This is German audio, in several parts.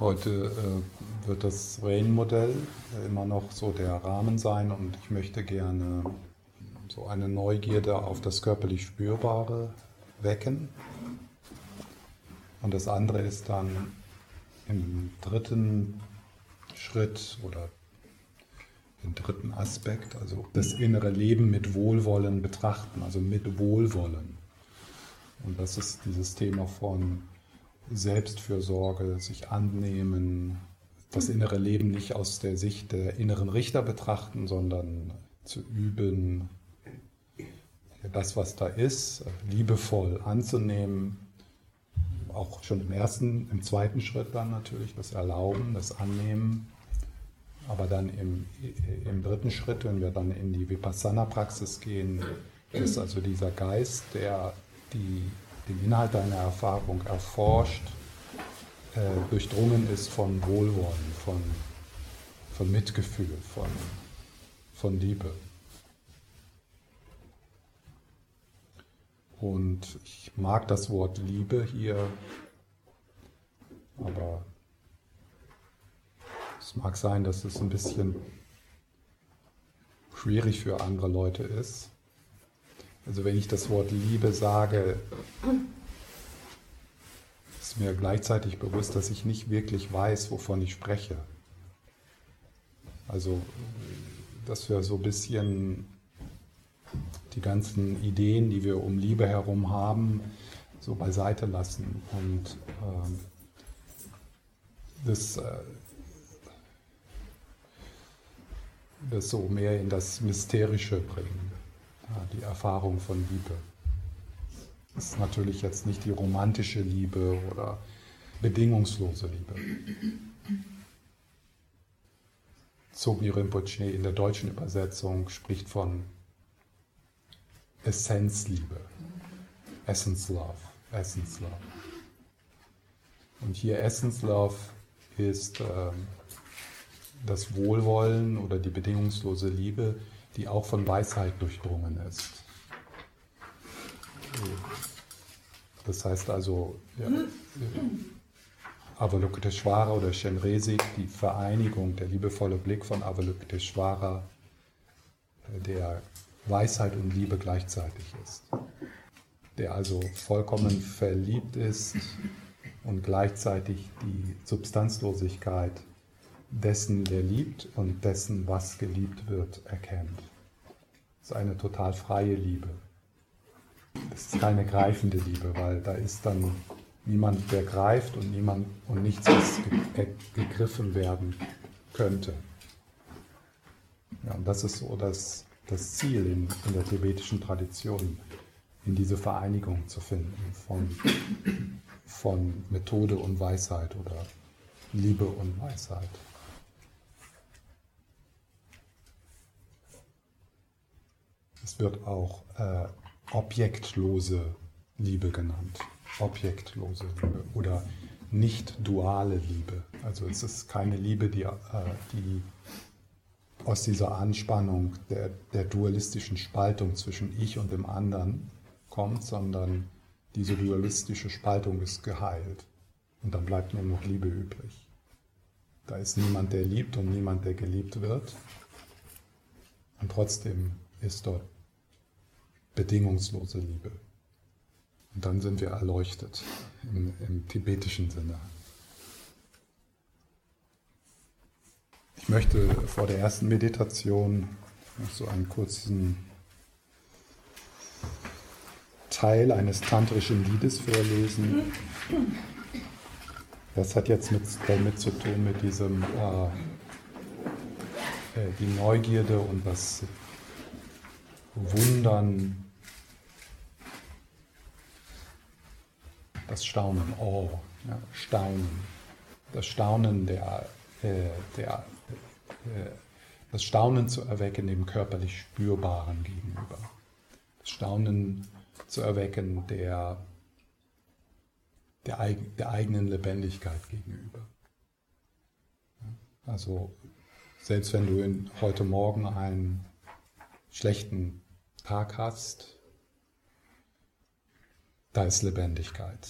Heute äh, wird das Rain-Modell immer noch so der Rahmen sein und ich möchte gerne so eine Neugierde auf das körperlich Spürbare wecken. Und das andere ist dann im dritten Schritt oder den dritten Aspekt, also das innere Leben mit Wohlwollen betrachten, also mit Wohlwollen. Und das ist dieses Thema von Selbstfürsorge, sich annehmen, das innere Leben nicht aus der Sicht der inneren Richter betrachten, sondern zu üben, das, was da ist, liebevoll anzunehmen. Auch schon im ersten, im zweiten Schritt dann natürlich das Erlauben, das Annehmen. Aber dann im, im dritten Schritt, wenn wir dann in die Vipassana-Praxis gehen, ist also dieser Geist, der die den Inhalt deiner Erfahrung erforscht, äh, durchdrungen ist von Wohlwollen, von, von Mitgefühl, von, von Liebe. Und ich mag das Wort Liebe hier, aber es mag sein, dass es ein bisschen schwierig für andere Leute ist. Also wenn ich das Wort Liebe sage, ist mir gleichzeitig bewusst, dass ich nicht wirklich weiß, wovon ich spreche. Also, dass wir so ein bisschen die ganzen Ideen, die wir um Liebe herum haben, so beiseite lassen und äh, das, äh, das so mehr in das Mysterische bringen die Erfahrung von Liebe. Das ist natürlich jetzt nicht die romantische Liebe oder bedingungslose Liebe. Zogi Rinpoche in der deutschen Übersetzung spricht von Essenzliebe, Essence Love, Essence Love. Und hier Essence Love ist äh, das Wohlwollen oder die bedingungslose Liebe, die auch von Weisheit durchdrungen ist. Das heißt also, ja, Avalokiteshvara oder Shenresik, die Vereinigung, der liebevolle Blick von Avalokiteshvara, der Weisheit und Liebe gleichzeitig ist. Der also vollkommen verliebt ist und gleichzeitig die Substanzlosigkeit dessen, der liebt und dessen, was geliebt wird, erkennt. Das ist eine total freie Liebe. Das ist keine greifende Liebe, weil da ist dann niemand, der greift und niemand und nichts, was gegriffen werden könnte. Ja, und das ist so das, das Ziel in, in der tibetischen Tradition, in diese Vereinigung zu finden von, von Methode und Weisheit oder Liebe und Weisheit. Es wird auch äh, objektlose Liebe genannt. Objektlose Liebe oder nicht duale Liebe. Also es ist keine Liebe, die, äh, die aus dieser Anspannung der, der dualistischen Spaltung zwischen ich und dem anderen kommt, sondern diese dualistische Spaltung ist geheilt. Und dann bleibt nur noch Liebe übrig. Da ist niemand, der liebt und niemand, der geliebt wird. Und trotzdem ist dort bedingungslose Liebe. Und dann sind wir erleuchtet im, im tibetischen Sinne. Ich möchte vor der ersten Meditation noch so einen kurzen Teil eines tantrischen Liedes vorlesen. Das hat jetzt mit, damit zu tun mit diesem äh, äh die Neugierde und das Wundern, das Staunen, oh, ja, Staunen, das Staunen der, äh, der äh, das Staunen zu erwecken dem körperlich Spürbaren gegenüber. Das Staunen zu erwecken der, der, der eigenen Lebendigkeit gegenüber. Also selbst wenn du in, heute Morgen einen schlechten Tag hast, da ist Lebendigkeit.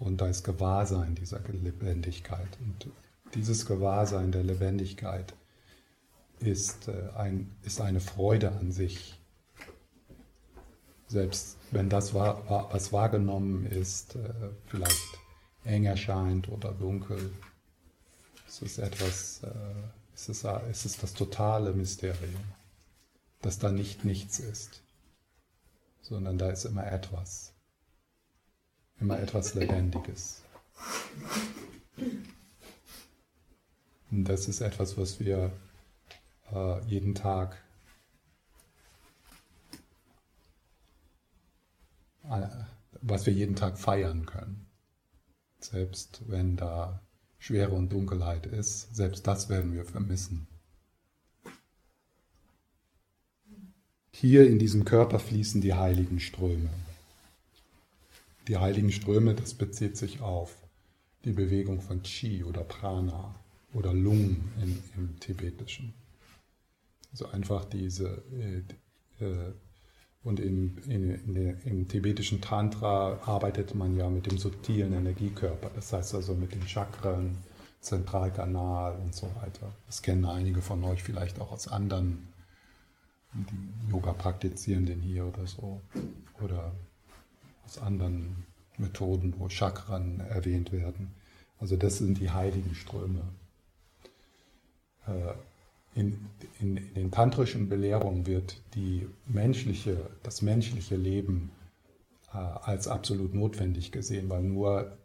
Und da ist Gewahrsein dieser Lebendigkeit. Und dieses Gewahrsein der Lebendigkeit ist, äh, ein, ist eine Freude an sich. Selbst wenn das, was wahrgenommen ist, äh, vielleicht eng erscheint oder dunkel, es ist etwas, äh, es ist, es ist das totale Mysterium, dass da nicht nichts ist, sondern da ist immer etwas, immer etwas Lebendiges. Und das ist etwas, was wir äh, jeden Tag äh, was wir jeden Tag feiern können. Selbst wenn da Schwere und Dunkelheit ist, selbst das werden wir vermissen. Hier in diesem Körper fließen die heiligen Ströme. Die heiligen Ströme, das bezieht sich auf die Bewegung von Qi oder Prana oder Lung im, im Tibetischen. Also einfach diese, äh, äh, und in, in, in im tibetischen Tantra arbeitet man ja mit dem subtilen Energiekörper, das heißt also mit den Chakren, Zentralkanal und so weiter. Das kennen einige von euch vielleicht auch aus anderen Yoga-Praktizierenden hier oder so. Oder aus anderen Methoden, wo Chakren erwähnt werden. Also das sind die heiligen Ströme. Äh, in, in, in, den tantrischen Belehrungen wird die menschliche, das menschliche Leben äh, als absolut notwendig gesehen, weil nur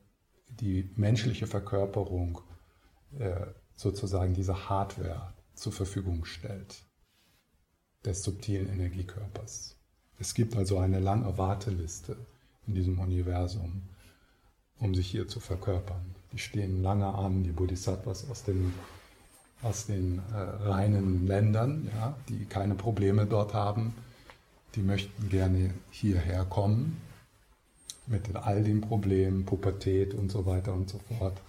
die menschliche Verkörperung äh, sozusagen diese Hardware zur Verfügung stellt des subtilen Energiekörpers. Es gibt also eine lange Warteliste in diesem Universum, um sich hier zu verkörpern. Die stehen lange an, die Bodhisattvas aus den aus den äh, reinen Ländern, ja, die keine Probleme dort haben, die möchten gerne hierher kommen mit all den Problemen, Pubertät und so weiter und so fort,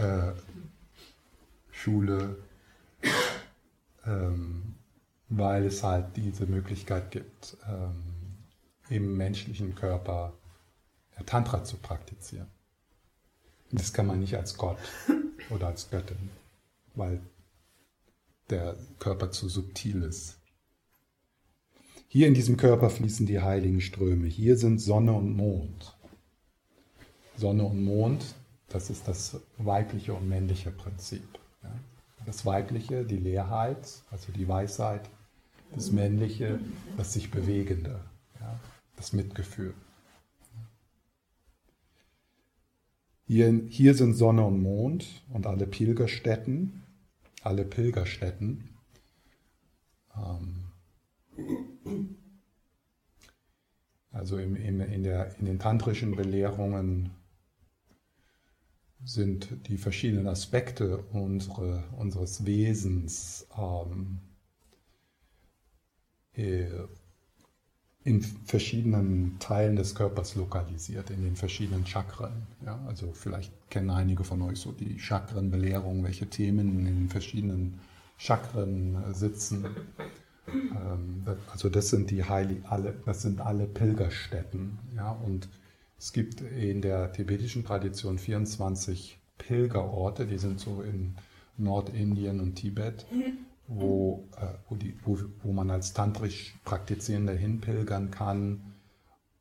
äh, Schule, ähm, weil es halt diese Möglichkeit gibt, ähm, im menschlichen Körper Tantra zu praktizieren. Das kann man nicht als Gott oder als Göttin weil der Körper zu subtil ist. Hier in diesem Körper fließen die heiligen Ströme. Hier sind Sonne und Mond. Sonne und Mond, das ist das weibliche und männliche Prinzip. Das weibliche, die Leerheit, also die Weisheit. Das männliche, das sich bewegende, das Mitgefühl. Hier, hier sind Sonne und Mond und alle Pilgerstätten alle Pilgerstätten. Ähm, also im, im, in, der, in den tantrischen Belehrungen sind die verschiedenen Aspekte unsere, unseres Wesens ähm, äh, in verschiedenen Teilen des Körpers lokalisiert, in den verschiedenen Chakren. Ja, also vielleicht kennen einige von euch so die Chakrenbelehrung, welche Themen in den verschiedenen Chakren äh, sitzen. Ähm, also das sind die Heilig, alle, das sind alle Pilgerstätten. Ja, und es gibt in der tibetischen Tradition 24 Pilgerorte, die sind so in Nordindien und Tibet wo, äh, wo, die, wo, wo man als tantrisch Praktizierender hinpilgern kann.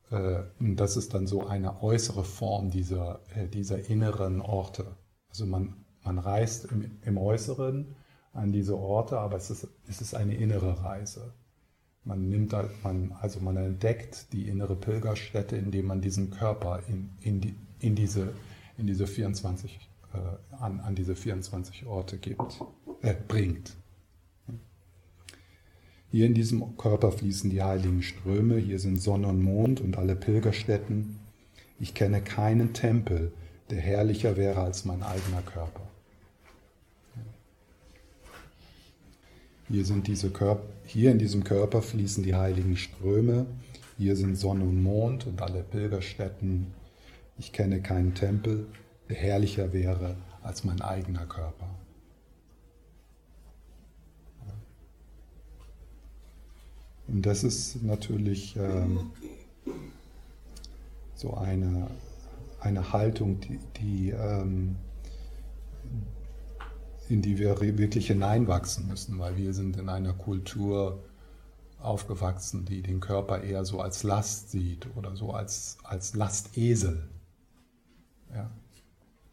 Äh, das ist dann so eine äußere Form dieser, äh, dieser inneren Orte. Also man, man reist im, im Äußeren an diese Orte, aber es ist, es ist eine innere Reise. Man nimmt man, also man entdeckt die innere Pilgerstätte, indem man diesen Körper in, in, die, in, diese, in diese 24, äh, an, an diese 24 Orte gibt, äh, bringt. Hier in diesem Körper fließen die heiligen Ströme, hier sind Sonne und Mond und alle Pilgerstätten. Ich kenne keinen Tempel, der herrlicher wäre als mein eigener Körper. Hier, sind diese Körper, hier in diesem Körper fließen die heiligen Ströme, hier sind Sonne und Mond und alle Pilgerstätten. Ich kenne keinen Tempel, der herrlicher wäre als mein eigener Körper. Und das ist natürlich ähm, so eine, eine Haltung, die, die ähm, in die wir wirklich hineinwachsen müssen, weil wir sind in einer Kultur aufgewachsen, die den Körper eher so als Last sieht oder so als, als Lastesel. Ja.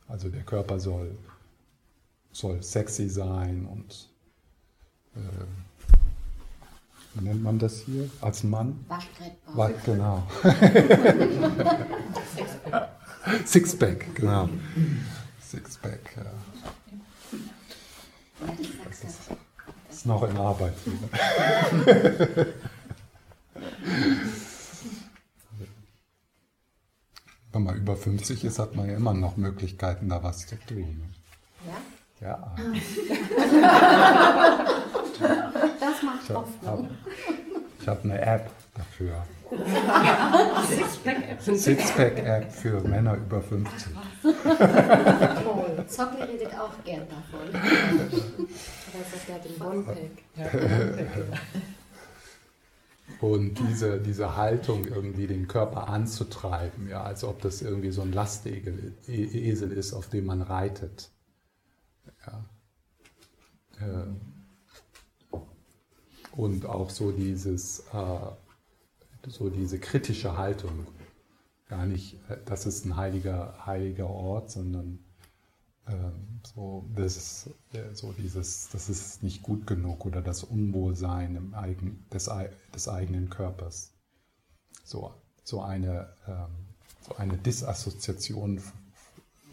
Also der Körper soll, soll sexy sein und äh, wie nennt man das hier als Mann? Waschbrettbauch. Genau. Sixpack, genau. Sixpack, ja. Das ist, das ist noch in Arbeit. Wenn man über 50 ist, hat man ja immer noch Möglichkeiten, da was zu tun. Ja? Ja. Ich habe eine App dafür. Sixpack-App. Sixpack-App für Männer über 50. Toll. Zockel redet auch gern davon. Das ist ja den One-Pack. Und diese, diese Haltung, irgendwie den Körper anzutreiben, ja, als ob das irgendwie so ein Lastegel, Esel ist, auf dem man reitet. Ja. Äh, und auch so dieses, äh, so diese kritische Haltung. Gar nicht, äh, das ist ein heiliger, heiliger Ort, sondern ähm, so, das ist, äh, so dieses, das ist nicht gut genug oder das Unwohlsein im eigen, des, des eigenen Körpers. So, so, eine, ähm, so eine Disassoziation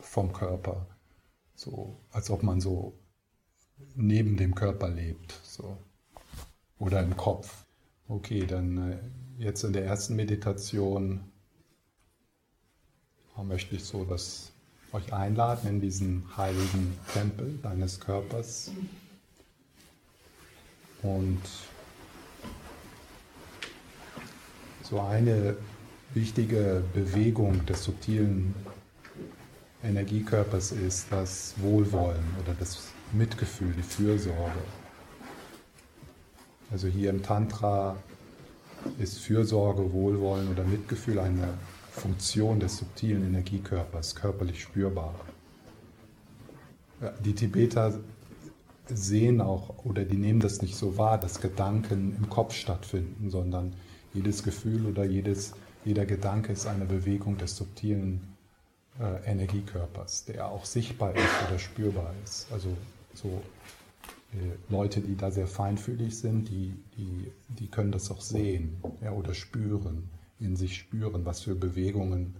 vom Körper. So, als ob man so neben dem Körper lebt. So oder im Kopf. Okay, dann äh, jetzt in der ersten Meditation möchte ich so das euch einladen in diesen heiligen Tempel deines Körpers. Und so eine wichtige Bewegung des subtilen Energiekörpers ist das Wohlwollen oder das Mitgefühl, die Fürsorge. Also hier im Tantra ist Fürsorge, Wohlwollen oder Mitgefühl eine Funktion des subtilen Energiekörpers, körperlich spürbar. Die Tibeter sehen auch oder die nehmen das nicht so wahr, dass Gedanken im Kopf stattfinden, sondern jedes Gefühl oder jedes, jeder Gedanke ist eine Bewegung des subtilen äh, Energiekörpers, der auch sichtbar ist oder spürbar ist. Also so Leute, die da sehr feinfühlig sind, die, die, die können das auch sehen ja, oder spüren, in sich spüren, was für Bewegungen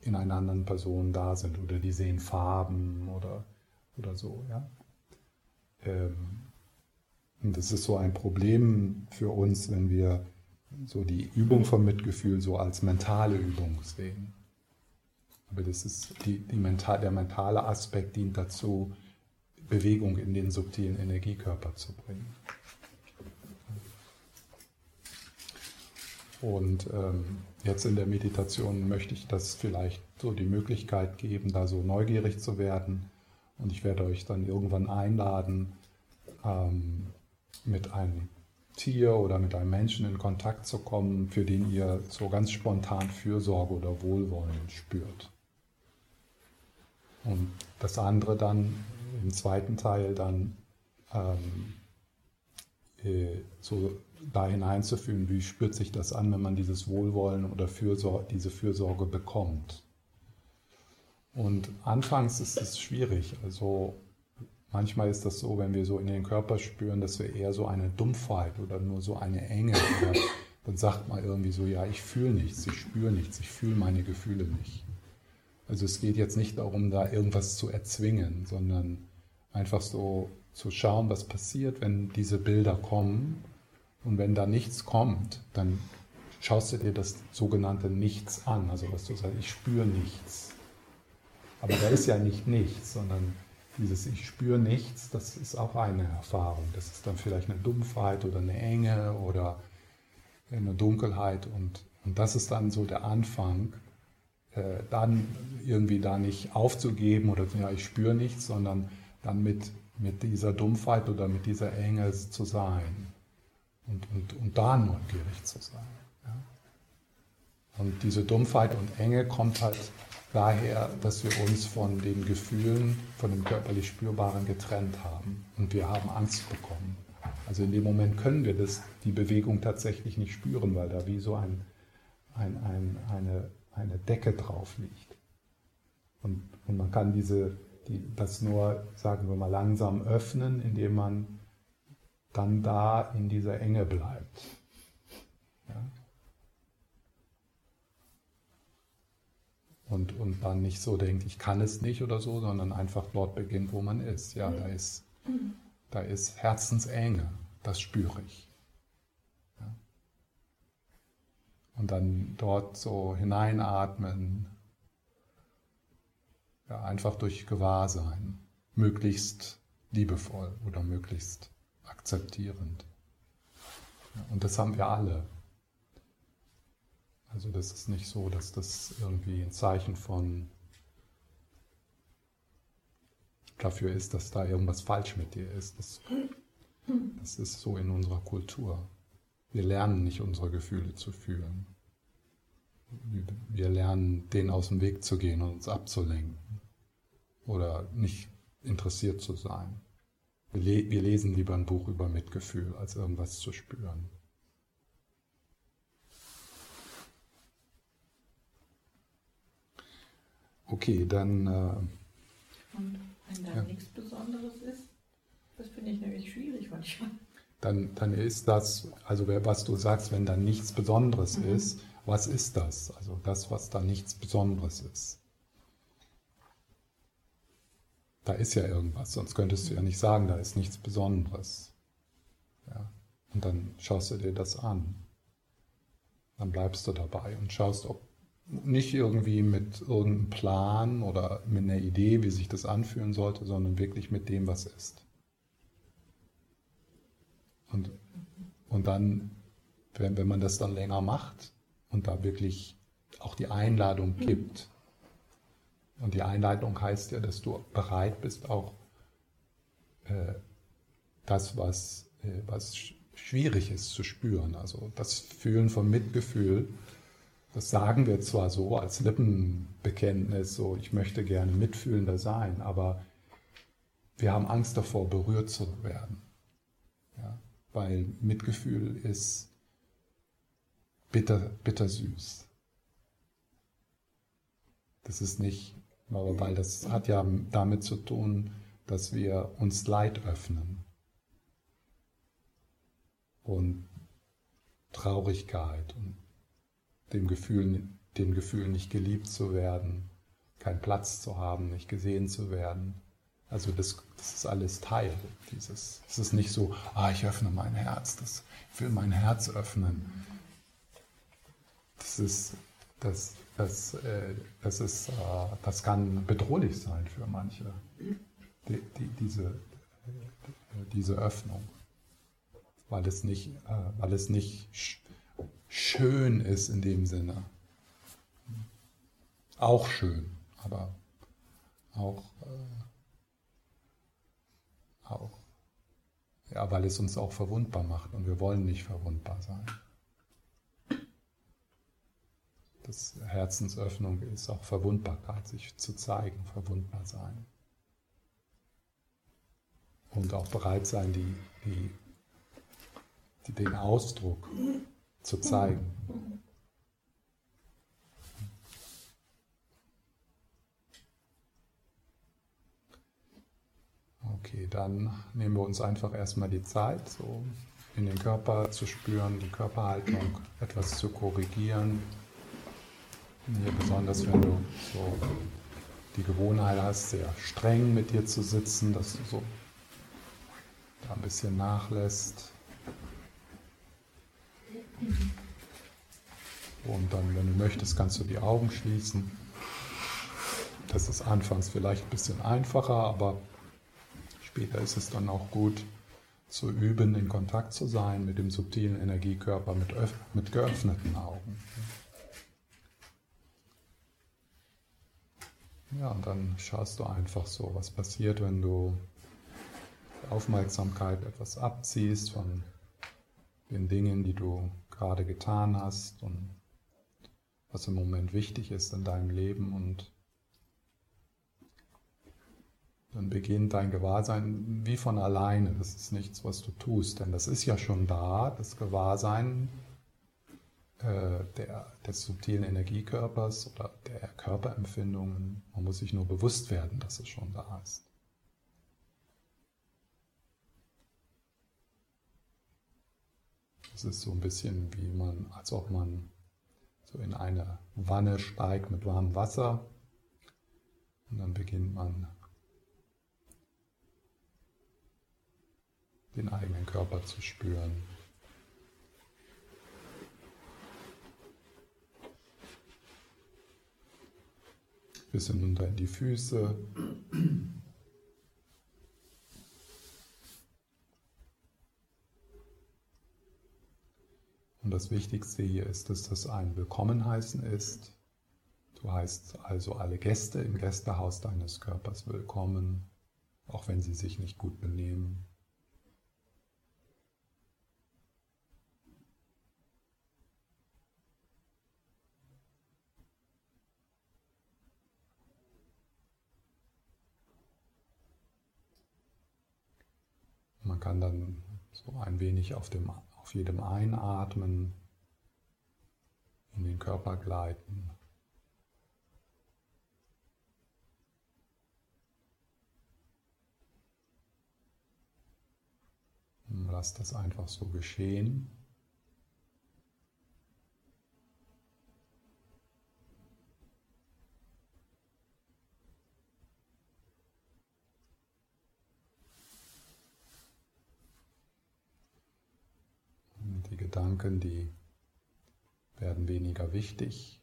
in einer anderen Person da sind. Oder die sehen Farben oder, oder so. Ja. Ähm, und das ist so ein Problem für uns, wenn wir so die Übung vom Mitgefühl so als mentale Übung sehen. Aber das ist die, die mental, der mentale Aspekt dient dazu, Bewegung in den subtilen Energiekörper zu bringen. Und ähm, jetzt in der Meditation möchte ich das vielleicht so die Möglichkeit geben, da so neugierig zu werden. Und ich werde euch dann irgendwann einladen, ähm, mit einem Tier oder mit einem Menschen in Kontakt zu kommen, für den ihr so ganz spontan Fürsorge oder Wohlwollen spürt. Und das andere dann im zweiten Teil dann ähm, äh, so da hineinzufühlen, wie spürt sich das an, wenn man dieses Wohlwollen oder Fürsor diese Fürsorge bekommt. Und anfangs ist es schwierig. Also manchmal ist das so, wenn wir so in den Körper spüren, dass wir eher so eine Dumpfheit oder nur so eine Enge oder dann sagt man irgendwie so, ja, ich fühle nichts, ich spüre nichts, ich fühle meine Gefühle nicht. Also es geht jetzt nicht darum, da irgendwas zu erzwingen, sondern einfach so zu schauen, was passiert, wenn diese Bilder kommen. Und wenn da nichts kommt, dann schaust du dir das sogenannte Nichts an. Also was du sagst, ich spüre nichts. Aber da ist ja nicht nichts, sondern dieses Ich spüre nichts, das ist auch eine Erfahrung. Das ist dann vielleicht eine Dumpfheit oder eine Enge oder eine Dunkelheit. Und, und das ist dann so der Anfang, dann irgendwie da nicht aufzugeben oder ja, ich spüre nichts, sondern dann mit, mit dieser Dumpfheit oder mit dieser Enge zu sein und, und, und da neugierig zu sein. Ja? Und diese Dumpfheit und Enge kommt halt daher, dass wir uns von den Gefühlen, von dem körperlich Spürbaren getrennt haben und wir haben Angst bekommen. Also in dem Moment können wir das, die Bewegung tatsächlich nicht spüren, weil da wie so ein, ein, ein, eine, eine Decke drauf liegt. Und, und man kann diese, die, das nur, sagen wir mal, langsam öffnen, indem man dann da in dieser Enge bleibt. Ja? Und, und dann nicht so denkt, ich kann es nicht oder so, sondern einfach dort beginnt, wo man ist. Ja, da ist, da ist Herzensenge, das spüre ich. Ja? Und dann dort so hineinatmen, ja, einfach durch Gewahrsein, möglichst liebevoll oder möglichst akzeptierend. Ja, und das haben wir alle. Also das ist nicht so, dass das irgendwie ein Zeichen von dafür ist, dass da irgendwas falsch mit dir ist. Das, das ist so in unserer Kultur. Wir lernen nicht unsere Gefühle zu fühlen. Wir lernen, denen aus dem Weg zu gehen und uns abzulenken oder nicht interessiert zu sein. Wir, le wir lesen lieber ein Buch über Mitgefühl, als irgendwas zu spüren. Okay, dann. Äh, und wenn da ja. nichts Besonderes ist, das finde ich nämlich schwierig manchmal. Dann, dann ist das, also was du sagst, wenn da nichts Besonderes mhm. ist, was ist das? Also das, was da nichts Besonderes ist. Da ist ja irgendwas, sonst könntest du ja nicht sagen, da ist nichts Besonderes. Ja? Und dann schaust du dir das an. Dann bleibst du dabei und schaust, ob nicht irgendwie mit irgendeinem Plan oder mit einer Idee, wie sich das anfühlen sollte, sondern wirklich mit dem, was ist. Und, und dann, wenn, wenn man das dann länger macht und da wirklich auch die Einladung gibt, und die Einleitung heißt ja, dass du bereit bist, auch äh, das, was, äh, was schwierig ist, zu spüren. Also das Fühlen von Mitgefühl, das sagen wir zwar so als Lippenbekenntnis, so ich möchte gerne mitfühlender sein, aber wir haben Angst davor, berührt zu werden. Ja? Weil Mitgefühl ist bitter, bittersüß. Das ist nicht, weil das hat ja damit zu tun, dass wir uns Leid öffnen und Traurigkeit und dem Gefühl, dem Gefühl, nicht geliebt zu werden, keinen Platz zu haben, nicht gesehen zu werden. Also das, das ist alles Teil dieses. Es ist nicht so, ah, ich öffne mein Herz, das, ich will mein Herz öffnen. Das ist, das, das, äh, das, ist, äh, das kann bedrohlich sein für manche, die, die, diese, äh, diese Öffnung, weil es nicht, äh, weil es nicht schön ist in dem Sinne. Auch schön, aber auch, äh, auch, ja, weil es uns auch verwundbar macht und wir wollen nicht verwundbar sein. Das Herzensöffnung ist auch Verwundbarkeit, sich zu zeigen, verwundbar sein. Und auch bereit sein, die, die, die den Ausdruck zu zeigen. Okay, dann nehmen wir uns einfach erstmal die Zeit, so in den Körper zu spüren, die Körperhaltung etwas zu korrigieren. Hier besonders, wenn du so die Gewohnheit hast, sehr streng mit dir zu sitzen, dass du so da ein bisschen nachlässt. Und dann, wenn du möchtest, kannst du die Augen schließen. Das ist anfangs vielleicht ein bisschen einfacher, aber später ist es dann auch gut zu üben, in Kontakt zu sein mit dem subtilen Energiekörper mit, mit geöffneten Augen. Ja, und dann schaust du einfach so, was passiert, wenn du die Aufmerksamkeit etwas abziehst von den Dingen, die du gerade getan hast und was im Moment wichtig ist in deinem Leben und dann beginnt dein Gewahrsein wie von alleine. Das ist nichts, was du tust, denn das ist ja schon da, das Gewahrsein äh, der, des subtilen Energiekörpers oder der Körperempfindungen. Man muss sich nur bewusst werden, dass es schon da ist. Es ist so ein bisschen wie man, als ob man so in eine Wanne steigt mit warmem Wasser und dann beginnt man den eigenen Körper zu spüren. Bis hinunter in die Füße. Und das Wichtigste hier ist, dass das ein Willkommenheißen ist. Du heißt also alle Gäste im Gästehaus deines Körpers willkommen, auch wenn sie sich nicht gut benehmen. Man kann dann so ein wenig auf, dem, auf jedem Einatmen in den Körper gleiten. Lass das einfach so geschehen. Gedanken, die werden weniger wichtig.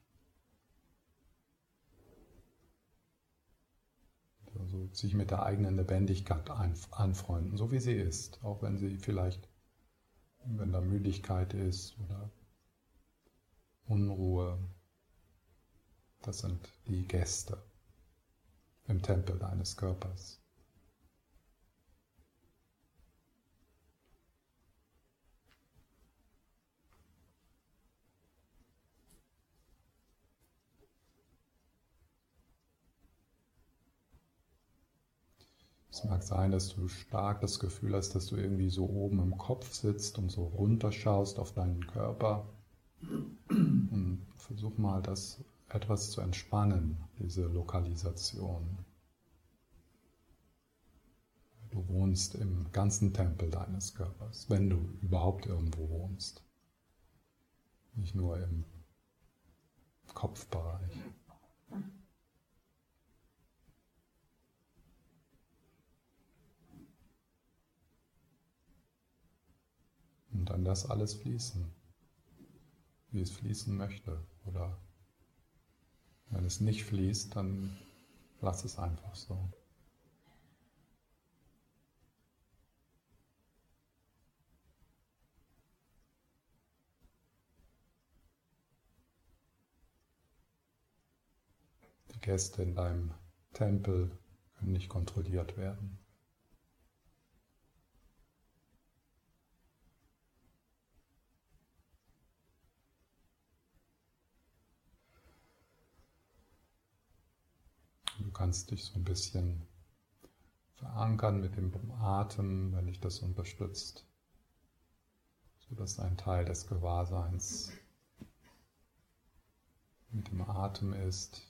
Also sich mit der eigenen Lebendigkeit anfreunden, so wie sie ist, auch wenn sie vielleicht, wenn da Müdigkeit ist oder Unruhe, das sind die Gäste im Tempel deines Körpers. Es mag sein, dass du stark das Gefühl hast, dass du irgendwie so oben im Kopf sitzt und so runterschaust auf deinen Körper. Und versuch mal, das etwas zu entspannen, diese Lokalisation. Du wohnst im ganzen Tempel deines Körpers, wenn du überhaupt irgendwo wohnst. Nicht nur im Kopfbereich. Und dann das alles fließen, wie es fließen möchte. Oder wenn es nicht fließt, dann lass es einfach so. Die Gäste in deinem Tempel können nicht kontrolliert werden. Kannst dich so ein bisschen verankern mit dem Atem, wenn dich das unterstützt, sodass ein Teil des Gewahrseins mit dem Atem ist.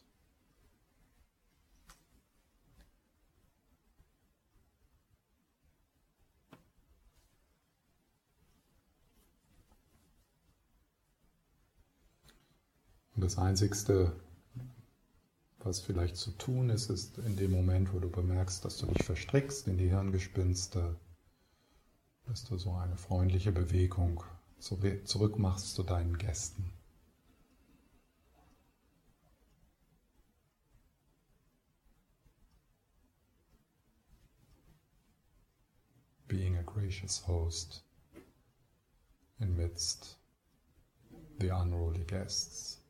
Und das Einzigste, was vielleicht zu tun ist, ist in dem Moment, wo du bemerkst, dass du dich verstrickst in die Hirngespinste, dass du so eine freundliche Bewegung zurück machst zu deinen Gästen. Being a gracious host in midst the unruly guests.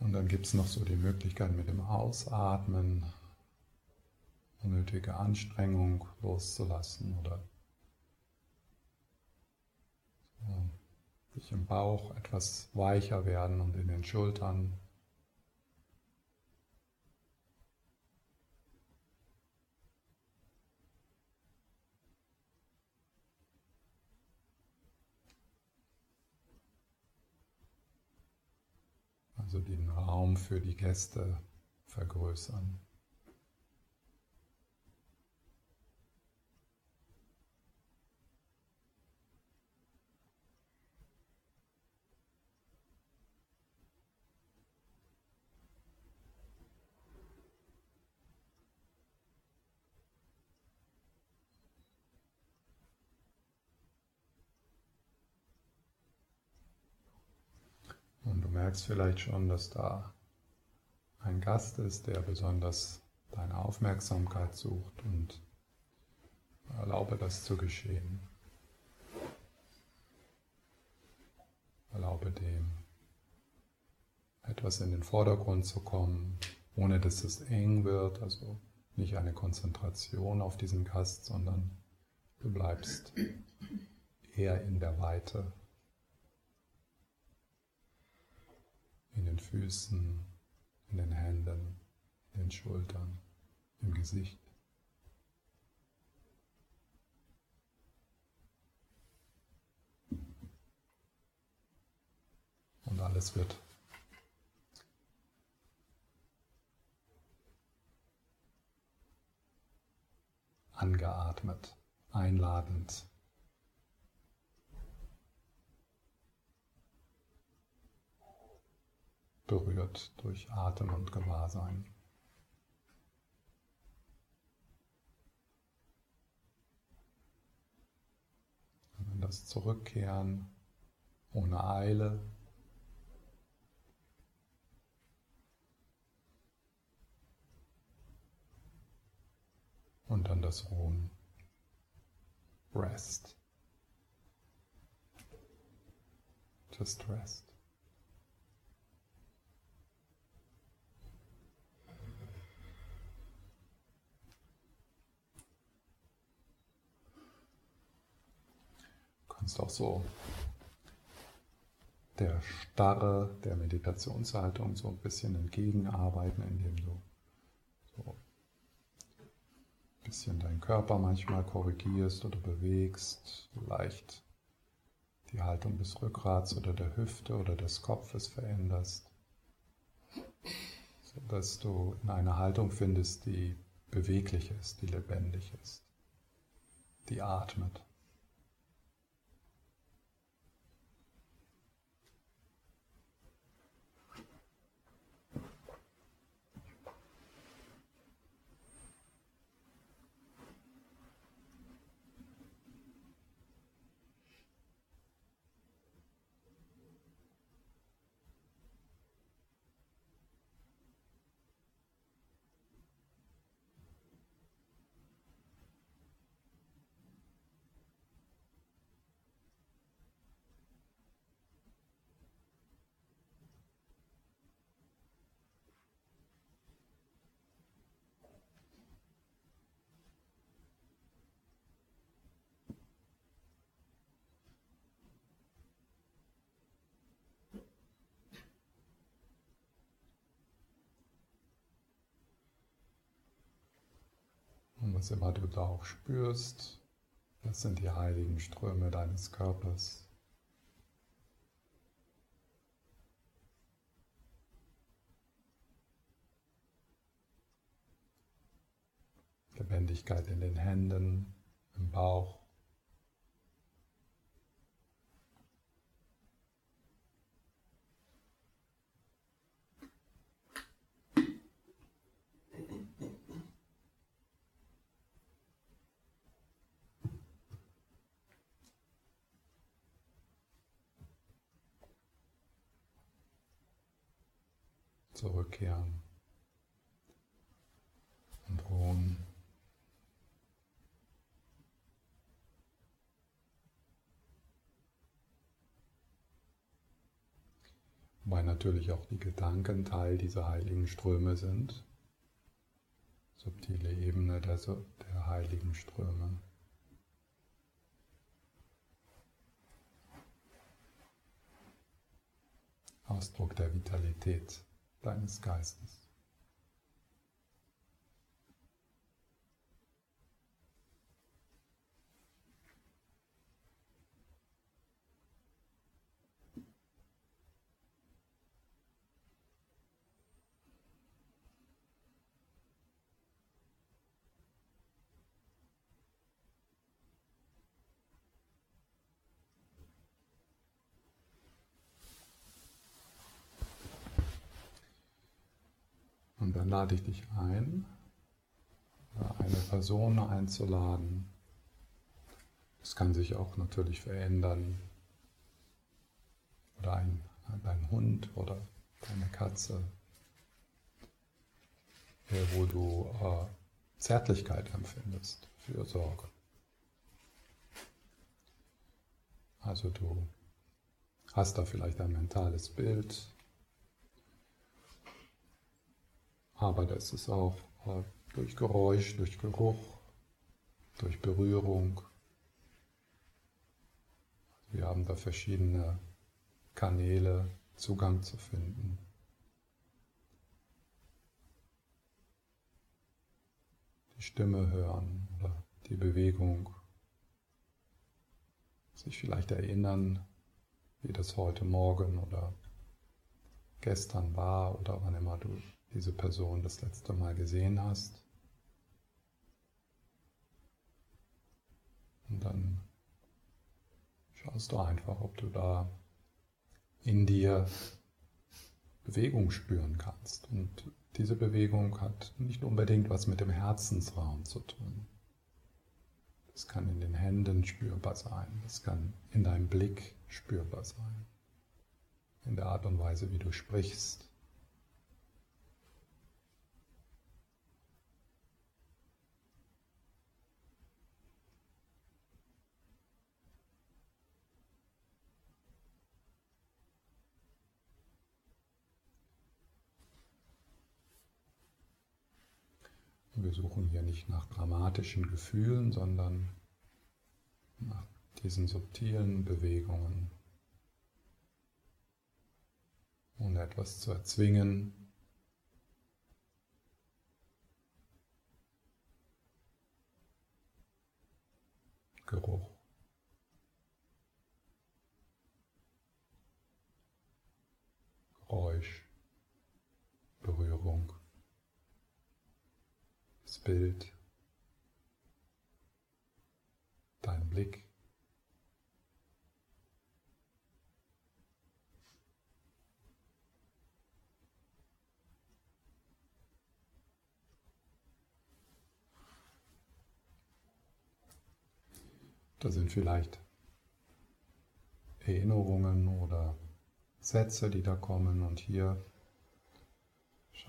Und dann gibt es noch so die Möglichkeit mit dem Ausatmen unnötige Anstrengung loszulassen oder sich im Bauch etwas weicher werden und in den Schultern. Also den Raum für die Gäste vergrößern. Merkst vielleicht schon, dass da ein Gast ist, der besonders deine Aufmerksamkeit sucht und erlaube das zu geschehen. Erlaube dem etwas in den Vordergrund zu kommen, ohne dass es eng wird, also nicht eine Konzentration auf diesen Gast, sondern du bleibst eher in der Weite in den Füßen, in den Händen, in den Schultern, im Gesicht. Und alles wird angeatmet, einladend. Berührt durch Atem und Gewahrsein. Und das Zurückkehren ohne Eile. Und dann das Ruhen. Rest. Just rest. Kannst auch so der Starre der Meditationshaltung so ein bisschen entgegenarbeiten, indem du so ein bisschen deinen Körper manchmal korrigierst oder bewegst, leicht die Haltung des Rückgrats oder der Hüfte oder des Kopfes veränderst, sodass du in eine Haltung findest, die beweglich ist, die lebendig ist, die atmet. Was immer du da auch spürst, das sind die heiligen Ströme deines Körpers. Lebendigkeit in den Händen, im Bauch. Zurückkehren und ruhen. Wobei natürlich auch die Gedanken Teil dieser heiligen Ströme sind. subtile Ebene der, der heiligen Ströme. Ausdruck der Vitalität deines Geistes. Lade ich dich ein, eine Person einzuladen. Das kann sich auch natürlich verändern. Oder ein, dein Hund oder deine Katze, wo du äh, Zärtlichkeit empfindest, für Sorge. Also du hast da vielleicht ein mentales Bild, Aber das ist auch äh, durch Geräusch, durch Geruch, durch Berührung. Wir haben da verschiedene Kanäle, Zugang zu finden. Die Stimme hören oder die Bewegung. Sich vielleicht erinnern, wie das heute Morgen oder gestern war oder wann immer du diese Person das letzte Mal gesehen hast. Und dann schaust du einfach, ob du da in dir Bewegung spüren kannst. Und diese Bewegung hat nicht unbedingt was mit dem Herzensraum zu tun. Das kann in den Händen spürbar sein, das kann in deinem Blick spürbar sein, in der Art und Weise, wie du sprichst. Wir suchen hier nicht nach dramatischen Gefühlen, sondern nach diesen subtilen Bewegungen, ohne etwas zu erzwingen. Geruch. Geräusch, Berührung Bild, dein Blick. Da sind vielleicht Erinnerungen oder Sätze, die da kommen und hier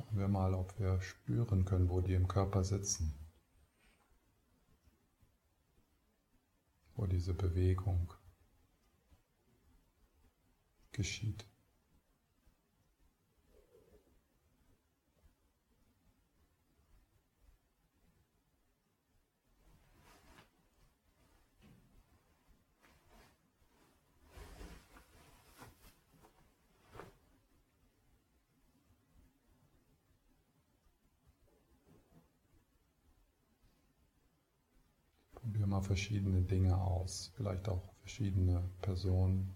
Schauen wir mal, ob wir spüren können, wo die im Körper sitzen. Wo diese Bewegung geschieht. Mal verschiedene Dinge aus, vielleicht auch verschiedene Personen.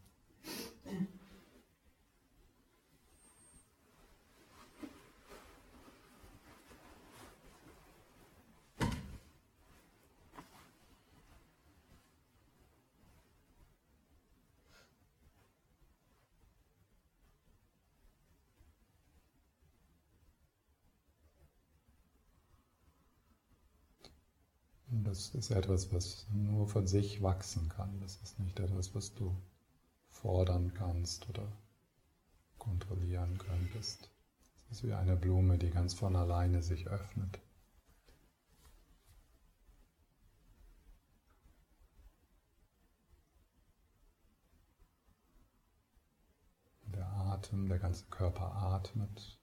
Das ist etwas, was nur von sich wachsen kann. Das ist nicht etwas, was du fordern kannst oder kontrollieren könntest. Es ist wie eine Blume, die ganz von alleine sich öffnet. Der Atem, der ganze Körper atmet.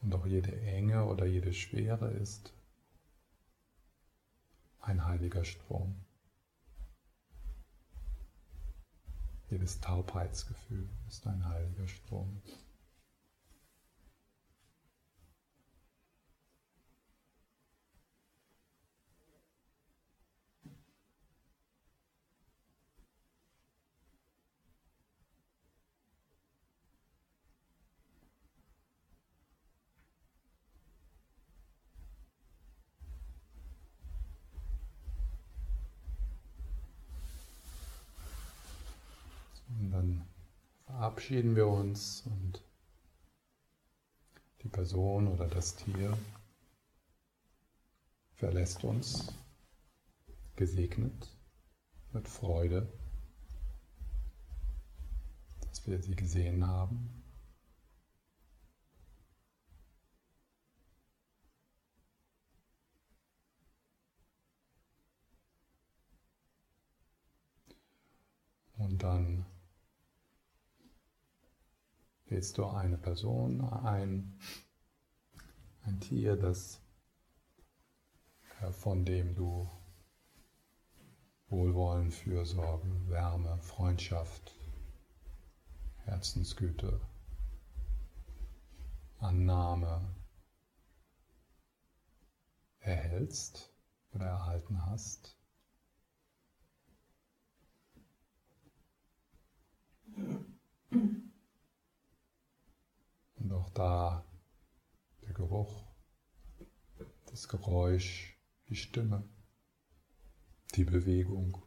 Und auch jede Enge oder jede Schwere ist ein heiliger Strom. Jedes Taubheitsgefühl ist ein heiliger Strom. Verabschieden wir uns und die Person oder das Tier verlässt uns gesegnet mit Freude, dass wir sie gesehen haben. Und dann lädst du eine Person ein, ein Tier, das äh, von dem du Wohlwollen, Fürsorge, Wärme, Freundschaft, Herzensgüte, Annahme erhältst oder erhalten hast. Und auch da der Geruch, das Geräusch, die Stimme, die Bewegung,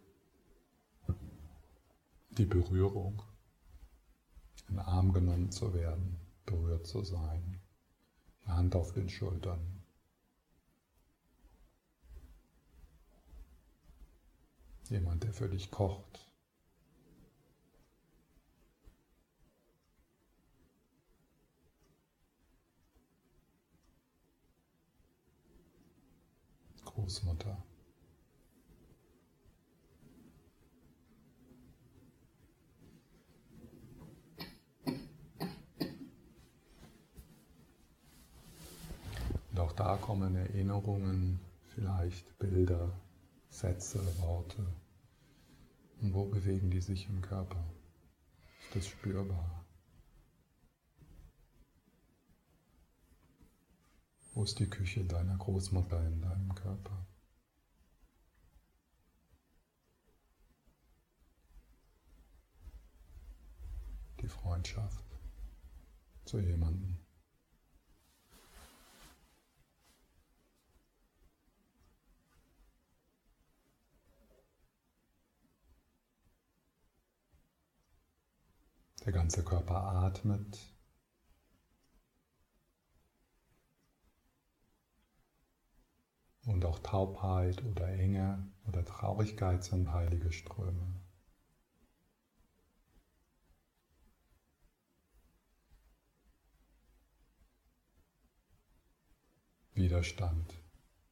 die Berührung, in den Arm genommen zu werden, berührt zu sein, die Hand auf den Schultern. Jemand, der für dich kocht, Großmutter. Und auch da kommen Erinnerungen, vielleicht Bilder, Sätze, Worte. Und wo bewegen die sich im Körper? Ist das spürbar? Wo ist die Küche deiner Großmutter in deinem Körper? Die Freundschaft zu jemandem. Der ganze Körper atmet. Und auch Taubheit oder Enge oder Traurigkeit sind heilige Ströme. Widerstand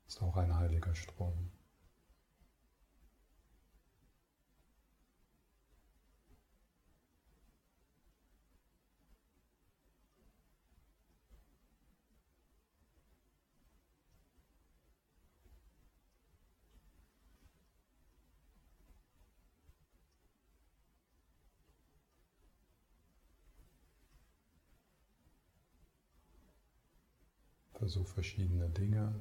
ist auch ein heiliger Strom. So verschiedene Dinge.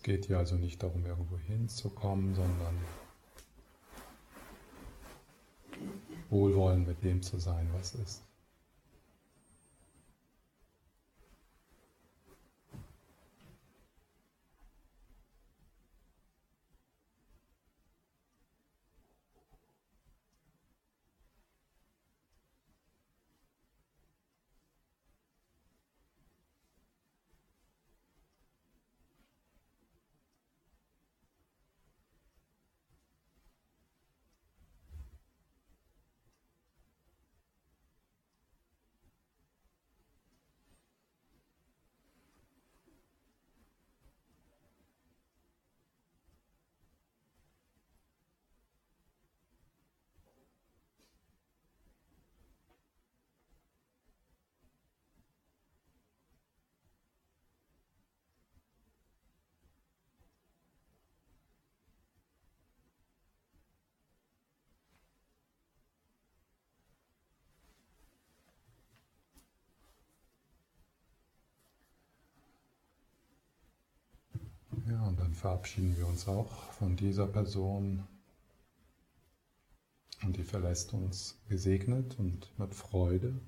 Es geht hier also nicht darum, irgendwo hinzukommen, sondern Wohlwollen mit dem zu sein, was ist. Ja, und dann verabschieden wir uns auch von dieser Person. Und die verlässt uns gesegnet und mit Freude.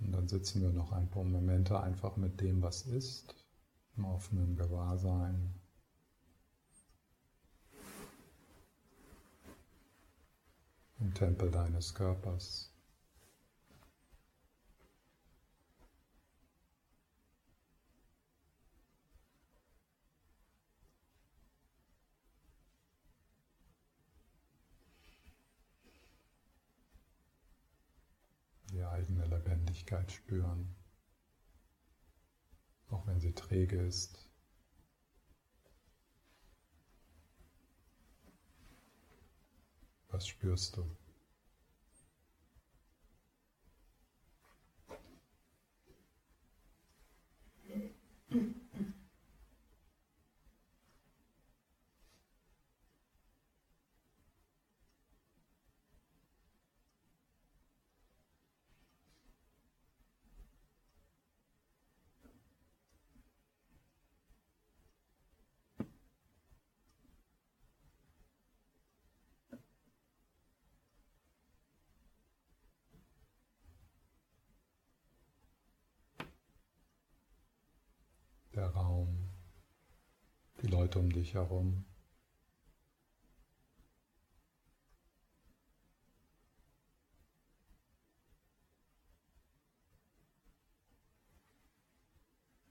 Und dann sitzen wir noch ein paar Momente einfach mit dem, was ist, im offenen Gewahrsein. Im Tempel deines Körpers. die eigene Lebendigkeit spüren, auch wenn sie träge ist. Was spürst du? der Raum, die Leute um dich herum.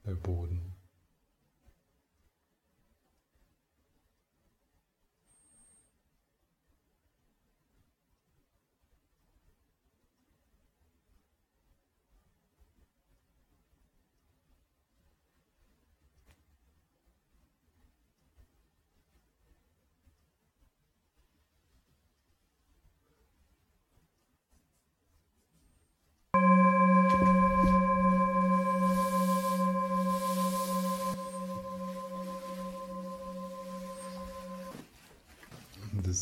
Der Boden.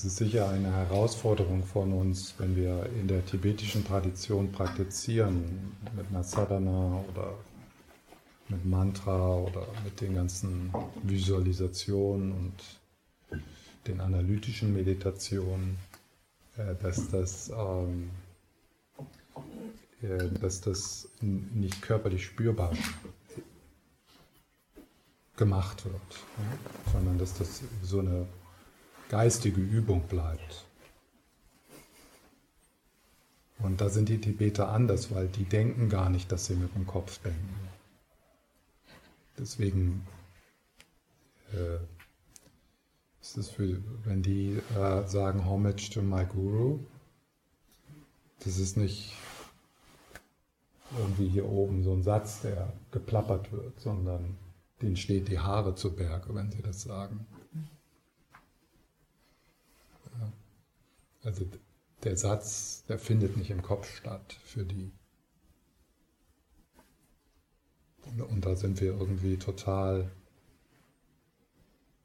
Ist sicher eine Herausforderung von uns, wenn wir in der tibetischen Tradition praktizieren, mit einer Sadhana oder mit Mantra oder mit den ganzen Visualisationen und den analytischen Meditationen, äh, dass das, ähm, äh, dass das nicht körperlich spürbar gemacht wird, sondern dass das so eine geistige Übung bleibt. Und da sind die Tibeter anders, weil die denken gar nicht, dass sie mit dem Kopf denken. Deswegen äh, ist es für, wenn die äh, sagen Homage to my Guru, das ist nicht irgendwie hier oben so ein Satz, der geplappert wird, sondern denen steht die Haare zu Berge, wenn sie das sagen. Also der Satz, der findet nicht im Kopf statt für die. Und da sind wir irgendwie total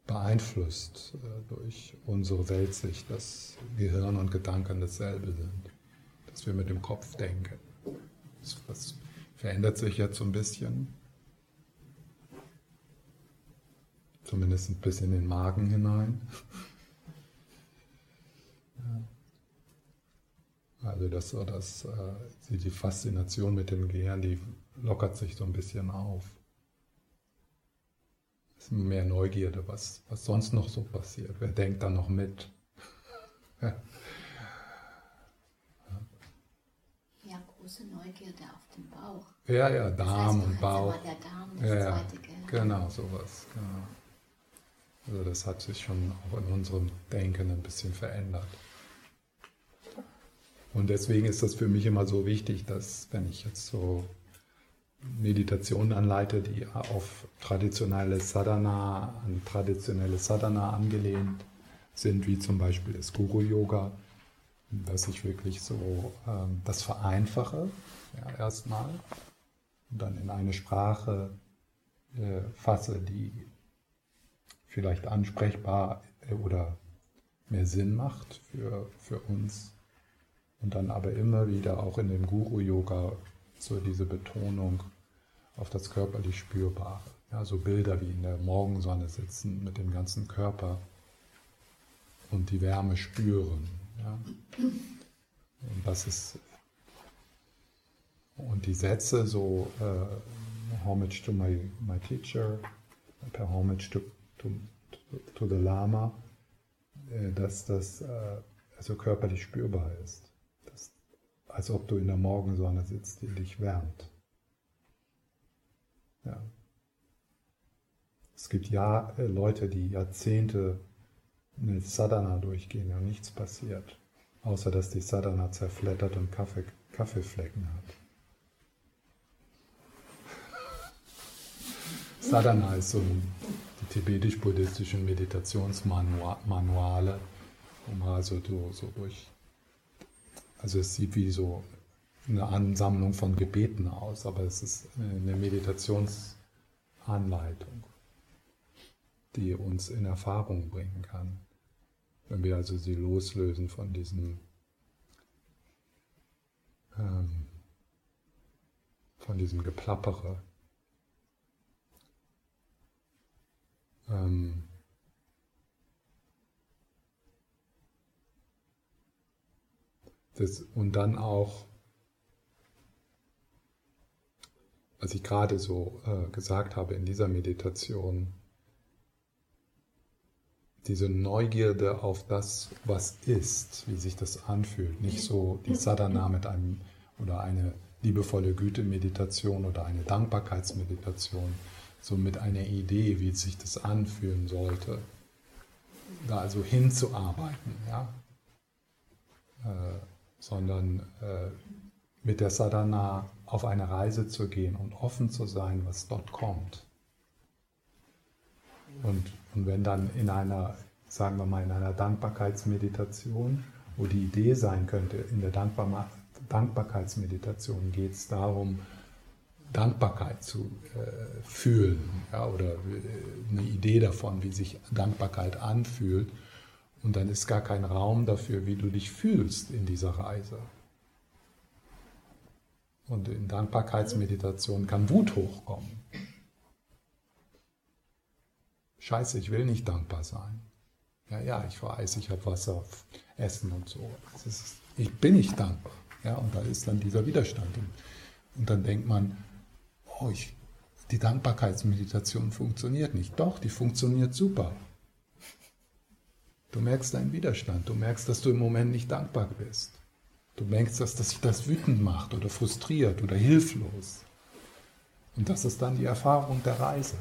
beeinflusst äh, durch unsere Weltsicht, dass Gehirn und Gedanken dasselbe sind, dass wir mit dem Kopf denken. Das, das verändert sich jetzt so ein bisschen, zumindest ein bisschen in den Magen hinein. Also das, das, äh, die Faszination mit dem Gehirn, die lockert sich so ein bisschen auf. Es ist mehr Neugierde, was, was sonst noch so passiert. Wer denkt da noch mit? ja. große Neugierde auf den Bauch. Ja, ja, Darm das heißt, und Bauch. Der Darm, das ja, zweite Genau, sowas. Genau. Also das hat sich schon auch in unserem Denken ein bisschen verändert. Und deswegen ist das für mich immer so wichtig, dass wenn ich jetzt so Meditationen anleite, die auf traditionelle Sadhana, an traditionelle Sadhana angelehnt sind, wie zum Beispiel das Guru-Yoga, dass ich wirklich so ähm, das vereinfache, ja, erstmal, dann in eine Sprache äh, fasse, die vielleicht ansprechbar äh, oder mehr Sinn macht für, für uns Und dann aber immer wieder auch in dem Guru-Yoga so diese Betonung auf das körperlich Spürbare. Ja, so Bilder wie in der Morgensonne sitzen mit dem ganzen Körper und die Wärme spüren. Ja. Und das ist und die Sätze so uh, Homage to my, my teacher, per Homage to, to, to the Lama, äh, dass das äh, also körperlich spürbar ist. Als ob du in der Morgensonne sitzt, die dich wärmt. Ja. Es gibt ja äh, Leute, die Jahrzehnte eine Sadhana durchgehen und nichts passiert, außer dass die Sadhana zerflettert und Kaffee, Kaffeeflecken hat. Sadhana ist so die tibetisch-buddhistischen Meditationsmanuale, man also so, so durch, also es sieht wie so eine Ansammlung von Gebeten aus, aber es ist eine Meditationsanleitung, die uns in Erfahrung bringen kann. Wenn wir also sie loslösen von diesem ähm, von diesem Geplappere. Ähm, das, und dann auch, was ich gerade so äh, gesagt habe in dieser Meditation, diese Neugierde auf das, was ist, wie sich das anfühlt. Nicht so die Sadhana mit einem oder eine liebevolle Güte-Meditation oder eine Dankbarkeitsmeditation, so mit einer Idee, wie sich das anfühlen sollte, da also hinzuarbeiten, ja? Äh, sondern äh, mit der Sadhana auf eine Reise zu gehen und offen zu sein, was dort kommt. Und, und wenn dann in einer, sagen wir mal, in einer Dankbarkeitsmeditation, wo die Idee sein könnte, in der Dankbar Dankbarkeitsmeditation geht es darum, Dankbarkeit zu äh, fühlen ja, oder äh, eine Idee davon, wie sich Dankbarkeit anfühlt. Und dann ist gar kein Raum dafür, wie du dich fühlst in dieser Reise. Und in Dankbarkeitsmeditation kann Wut hochkommen. Scheiße, ich will nicht dankbar sein. Ja, ja, ich weiß, ich habe Wasser, Essen und so. Ist, ich bin nicht dankbar. Ja, und da ist dann dieser Widerstand. Und dann denkt man, oh, ich, die Dankbarkeitsmeditation funktioniert nicht. Doch, die funktioniert super. Du merkst deinen Widerstand, du merkst, dass du im Moment nicht dankbar bist. Du merkst, dass das sich das wütend macht oder frustriert oder hilflos. Und das ist dann die Erfahrung der Reise.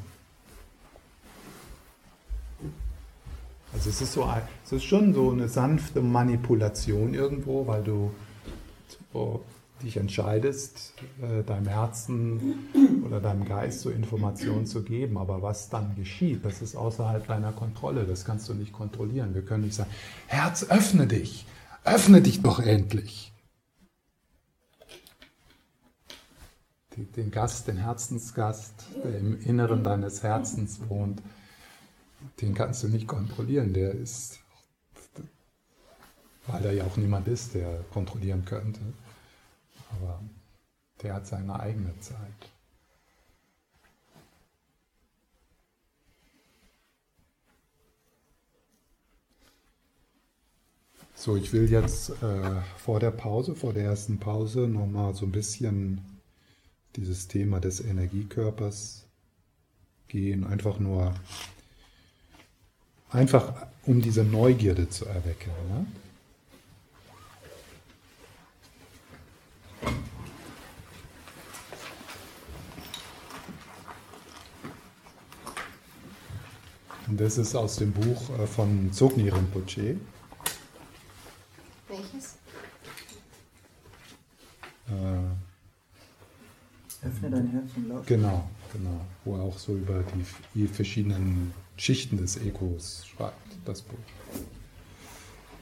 Also es ist so, es ist schon so eine sanfte Manipulation irgendwo, weil du dich entscheidest, äh, deinem Herzen oder deinem Geist so Informationen zu geben. Aber was dann geschieht, das ist außerhalb deiner Kontrolle. Das kannst du nicht kontrollieren. Wir können nicht sagen, Herz, öffne dich. Öffne dich doch endlich. Den Gast, den Herzensgast, der im Inneren deines Herzens wohnt, den kannst du nicht kontrollieren. Der ist, weil da ja auch niemand ist, der kontrollieren könnte. Aber der hat seine eigene Zeit. So, ich will jetzt äh, vor der Pause, vor der ersten Pause, nochmal so ein bisschen dieses Thema des Energiekörpers gehen. Einfach nur, einfach um diese Neugierde zu erwecken. Ne? Und das ist aus dem Buch äh, von Zogni Rinpoche. Welches? Äh, Öffne dein Herz und lausche. Genau, genau. Wo er auch so über die verschiedenen Schichten des Egos schreibt, das Buch.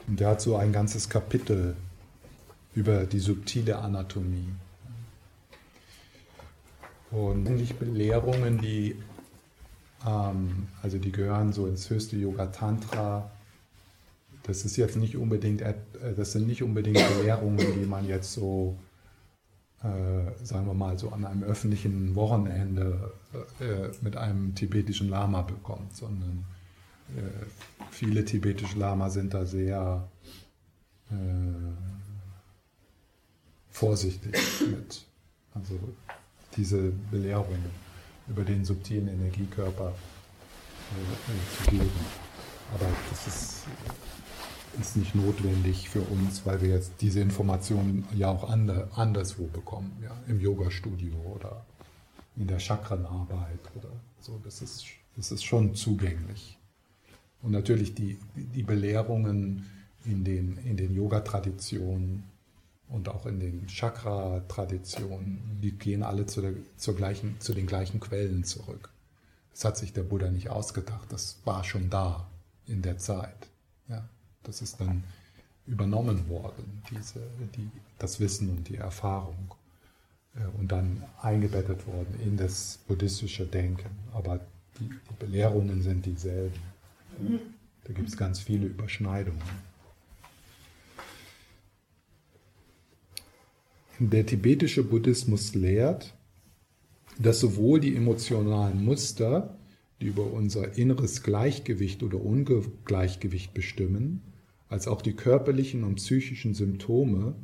Und der hat so ein ganzes Kapitel über die subtile Anatomie. Und eigentlich Belehrungen, die also die gehören so ins höchste Yoga Tantra, das ist jetzt nicht unbedingt, äh, das sind nicht unbedingt Belehrungen, die man jetzt so, äh, sagen wir mal, so an einem öffentlichen Wochenende äh, mit einem tibetischen Lama bekommt, sondern äh, viele tibetische Lama sind da sehr äh, vorsichtig mit. Also diese Belehrungen über den subtilen Energiekörper äh, zu geben. Aber das ist, ist nicht notwendig für uns, weil wir jetzt diese Informationen ja auch ander, anderswo bekommen, ja, im Yoga-Studio oder in der Chakrenarbeit oder so. Das ist, das ist schon zugänglich. Und natürlich die, die Belehrungen in den, in den Yoga-Traditionen und auch in den Chakra-Traditionen, die gehen alle zu, der, zur gleichen, zu den gleichen Quellen zurück. Das hat sich der Buddha nicht ausgedacht, das war schon da in der Zeit. Ja, das ist dann übernommen worden, diese, die, das Wissen und die Erfahrung äh, und dann eingebettet worden in das buddhistische Denken. Aber die, die Belehrungen sind dieselben. Da gibt es ganz viele Überschneidungen. Der tibetische Buddhismus lehrt, dass sowohl die emotionalen Muster, die über unser inneres Gleichgewicht oder Ungleichgewicht bestimmen, als auch die körperlichen und psychischen Symptome,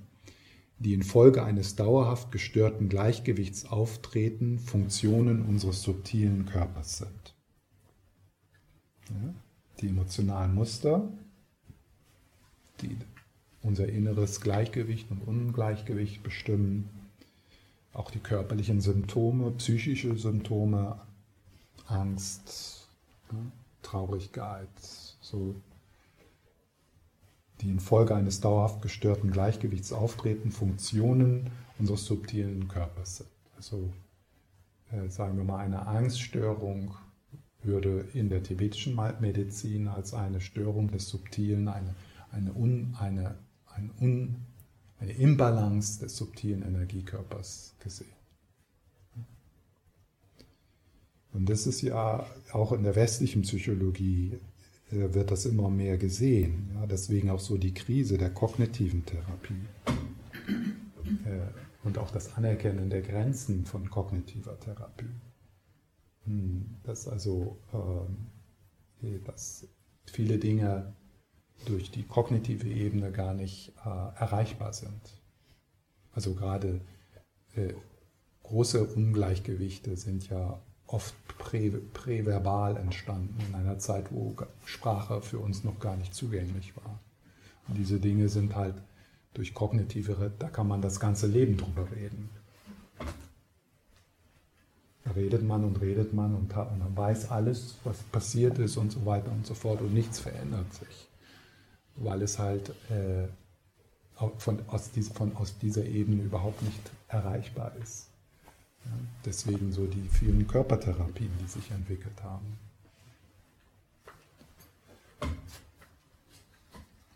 die infolge eines dauerhaft gestörten Gleichgewichts auftreten, Funktionen unseres subtilen Körpers sind. Ja, die emotionalen Muster, die unser inneres Gleichgewicht und Ungleichgewicht bestimmen. Auch die körperlichen Symptome, psychische Symptome, Angst, ne, Traurigkeit, so, die infolge eines dauerhaft gestörten Gleichgewichts auftreten, Funktionen unseres subtilen Körpers sind. Also äh, sagen wir mal, eine Angststörung würde in der tibetischen Medizin als eine Störung des Subtilen, eine, eine, un, eine ein Un, eine Imbalance des subtilen Energiekörpers gesehen. Und das ist ja auch in der westlichen Psychologie äh, wird das immer mehr gesehen. Ja, deswegen auch so die Krise der kognitiven Therapie äh, und auch das Anerkennen der Grenzen von kognitiver Therapie. Hm, dass also ähm, dass viele Dinge durch die kognitive Ebene gar nicht äh, erreichbar sind. Also gerade äh, große Ungleichgewichte sind ja oft prä, präverbal entstanden, in einer Zeit, wo Sprache für uns noch gar nicht zugänglich war. Und diese Dinge sind halt durch kognitive, da kann man das ganze Leben drüber reden. Da redet man und redet man und, und man weiß alles, was passiert ist und so weiter und so fort und nichts verändert sich weil es halt äh, von, aus, dies, von, aus dieser Ebene überhaupt nicht erreichbar ist. Ja, deswegen so die vielen Körpertherapien, die sich entwickelt haben.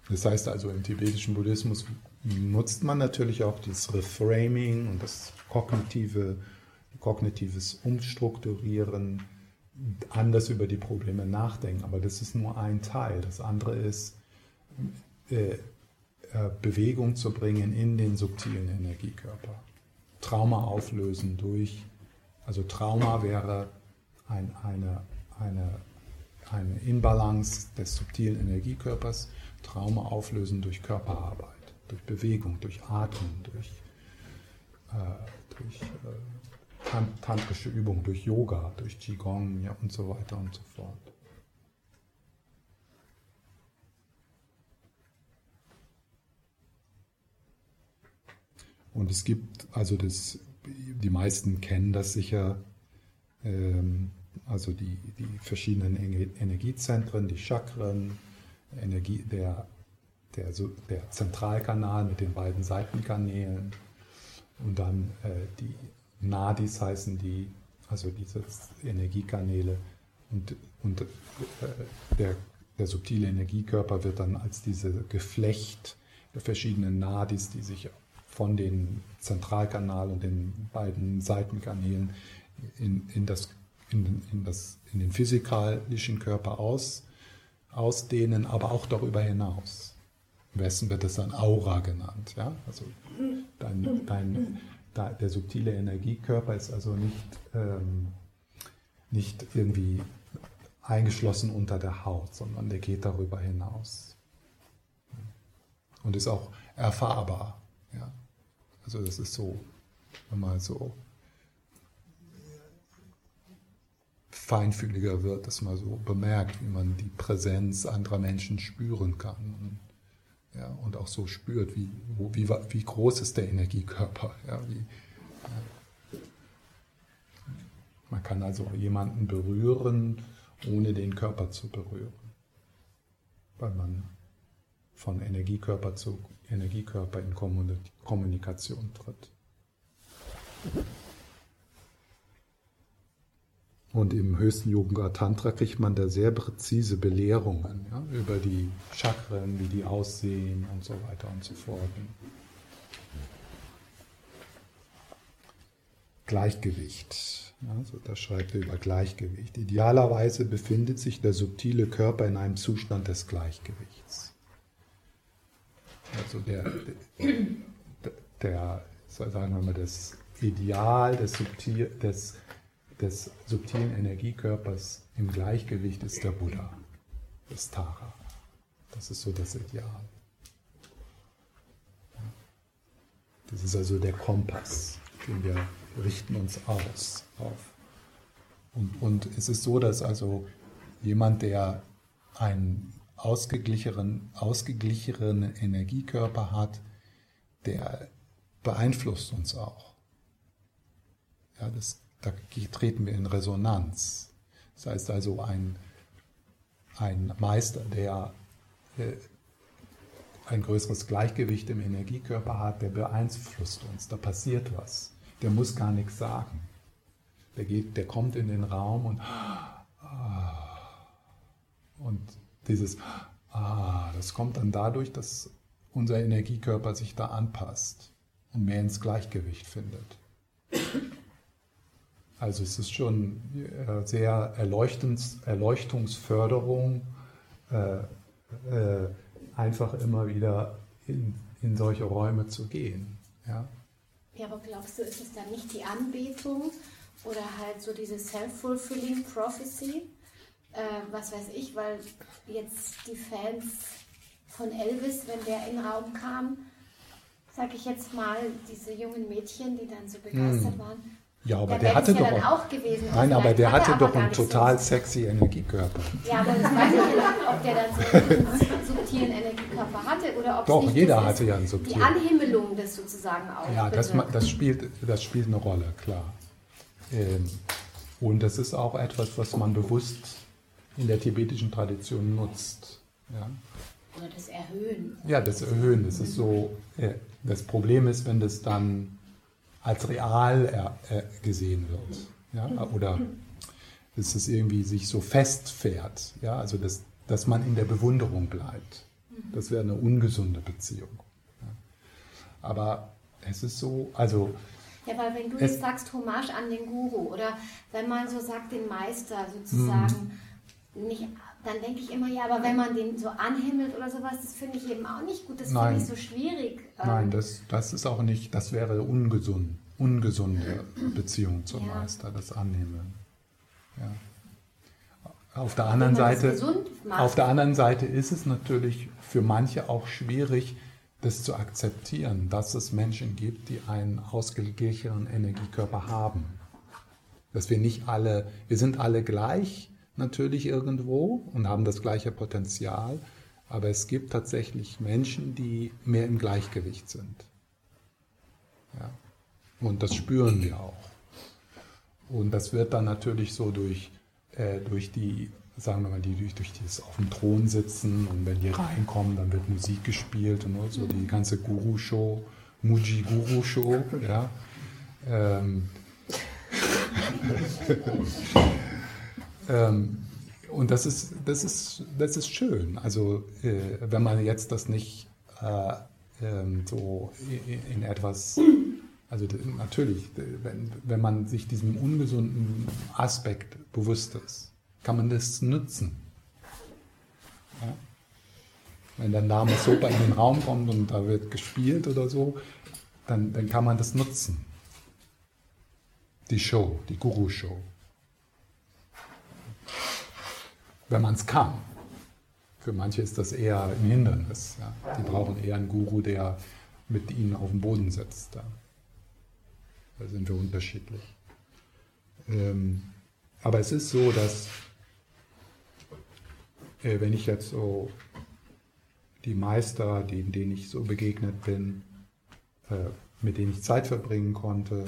Das heißt also, im tibetischen Buddhismus nutzt man natürlich auch das Reframing und das kognitive, kognitives Umstrukturieren, anders über die Probleme nachdenken. Aber das ist nur ein Teil. Das andere ist, äh, äh, Bewegung zu bringen in den subtilen Energiekörper. Trauma auflösen durch, also Trauma wäre ein, eine, eine, eine Inbalance des subtilen Energiekörpers, Trauma auflösen durch Körperarbeit, durch Bewegung, durch Atmen, durch, äh, durch äh, tantrische Übungen, durch Yoga, durch Qigong ja, und so weiter und so fort. Und es gibt, also das, die meisten kennen das sicher, ähm, also die, die verschiedenen Energiezentren, die Chakren, Energie, der, der, der Zentralkanal mit den beiden Seitenkanälen. Und dann äh, die Nadis heißen die, also diese Energiekanäle. Und, und äh, der, der subtile Energiekörper wird dann als diese Geflecht der verschiedenen Nadis, die sich von den Zentralkanal und den beiden Seitenkanälen in, in, das, in, in, das, in den physikalischen Körper aus, ausdehnen, aber auch darüber hinaus. Im Westen wird es dann Aura genannt. Ja? Also dein, dein, der subtile Energiekörper ist also nicht, ähm, nicht irgendwie eingeschlossen unter der Haut, sondern der geht darüber hinaus. Und ist auch erfahrbar. Also das ist so, wenn man so feinfühliger wird, dass man so bemerkt, wie man die Präsenz anderer Menschen spüren kann. Und, ja, und auch so spürt, wie, wie, wie groß ist der Energiekörper. Ja, wie, ja. Man kann also jemanden berühren, ohne den Körper zu berühren, weil man von Energiekörper zu Energiekörper in Kommunikation tritt. Und im höchsten Yoga Tantra kriegt man da sehr präzise Belehrungen ja, über die Chakren, wie die aussehen und so weiter und so fort. Gleichgewicht. Also da schreibt er über Gleichgewicht. Idealerweise befindet sich der subtile Körper in einem Zustand des Gleichgewichts. Also der, der, der sagen wir mal, das Ideal des, subtil, des des subtilen Energiekörpers im Gleichgewicht ist der Buddha, das Tara. Das ist so das Ideal. Das ist also der Kompass, den wir richten uns aus auf. Und, und es ist so, dass also jemand, der einen ausgeglichenen, ausgeglichenen Energiekörper hat, der beeinflusst uns auch. Ja, das da treten wir in Resonanz. Das heißt also, ein, ein Meister, der äh, ein größeres Gleichgewicht im Energiekörper hat, der beeinflusst uns, da passiert was. Der muss gar nichts sagen. Der, geht, der kommt in den Raum und, und dieses, ah, das kommt dann dadurch, dass unser Energiekörper sich da anpasst und mehr ins Gleichgewicht findet. Also es ist schon äh, sehr Erleuchtungs Erleuchtungsförderung, äh, äh, einfach immer wieder in, in solche Räume zu gehen. Ja? ja, aber glaubst du, ist es dann nicht die Anbetung oder halt so diese self-fulfilling prophecy? Äh, was weiß ich, weil jetzt die Fans von Elvis, wenn der in den Raum kam, sag ich jetzt mal, diese jungen Mädchen, die dann so begeistert hm. waren, ja, aber der hatte doch auch, auch gewesen. Nein, aber der hatte doch einen total so sexy Energiekörper. Ja, aber das weiß ich nicht, ob der dann so einen subtilen Energiekörper hatte oder ob Doch, jeder hatte ja einen subtilen. Die Anhimmelung des sozusagen auch. Ja, das, das, spielt, das spielt eine Rolle, klar. Ähm, und das ist auch etwas, was man bewusst in der tibetischen Tradition nutzt. Ja. Oder das Erhöhen. Ja, das Erhöhen. Das ist so. Das Problem ist, wenn das dann als real gesehen wird. Ja? Oder dass es irgendwie sich so festfährt. Ja? Also dass, dass man in der Bewunderung bleibt. Das wäre eine ungesunde Beziehung. Ja? Aber es ist so, also. Ja, weil wenn du jetzt sagst, Hommage an den Guru oder wenn man so sagt, den Meister sozusagen, mhm. Nicht dann denke ich immer, ja, aber wenn man den so anhimmelt oder sowas, das finde ich eben auch nicht gut. Das finde ich so schwierig. Nein, ähm. das, das ist auch nicht, das wäre ungesund, ungesunde Beziehung zum ja. Meister, das Annehmen. Ja. Auf der, anderen Seite, auf der anderen Seite ist es natürlich für manche auch schwierig, das zu akzeptieren, dass es Menschen gibt, die einen ausgeglichenen Energiekörper haben. Dass wir nicht alle, wir sind alle gleich, natürlich irgendwo und haben das gleiche Potenzial, aber es gibt tatsächlich Menschen, die mehr im Gleichgewicht sind. Ja. Und das spüren wir auch. Und das wird dann natürlich so durch, äh, durch die, sagen wir mal, die durch, durch dieses auf dem Thron sitzen und wenn die reinkommen, dann wird Musik gespielt und so die ganze Guru-Show, Muji-Guru-Show, ja. Ähm, Ähm, und das ist, das, ist, das ist schön. Also äh, wenn man jetzt das nicht äh, ähm, so in, in etwas, also natürlich, wenn, wenn man sich diesem ungesunden Aspekt bewusst ist, kann man das nutzen. Ja? Wenn dann Lama Sopa in den Raum kommt und da wird gespielt oder so, dann, dann kann man das nutzen. Die Show, die Guru-Show. Wenn man es kann. Für manche ist das eher ein Hindernis. Ja? Die brauchen eher einen Guru, der mit ihnen auf den Boden setzt. Ja? Da sind wir unterschiedlich. Ähm, aber es ist so, dass äh, wenn ich jetzt so die Meister, denen, denen ich so begegnet bin, äh, mit denen ich Zeit verbringen konnte,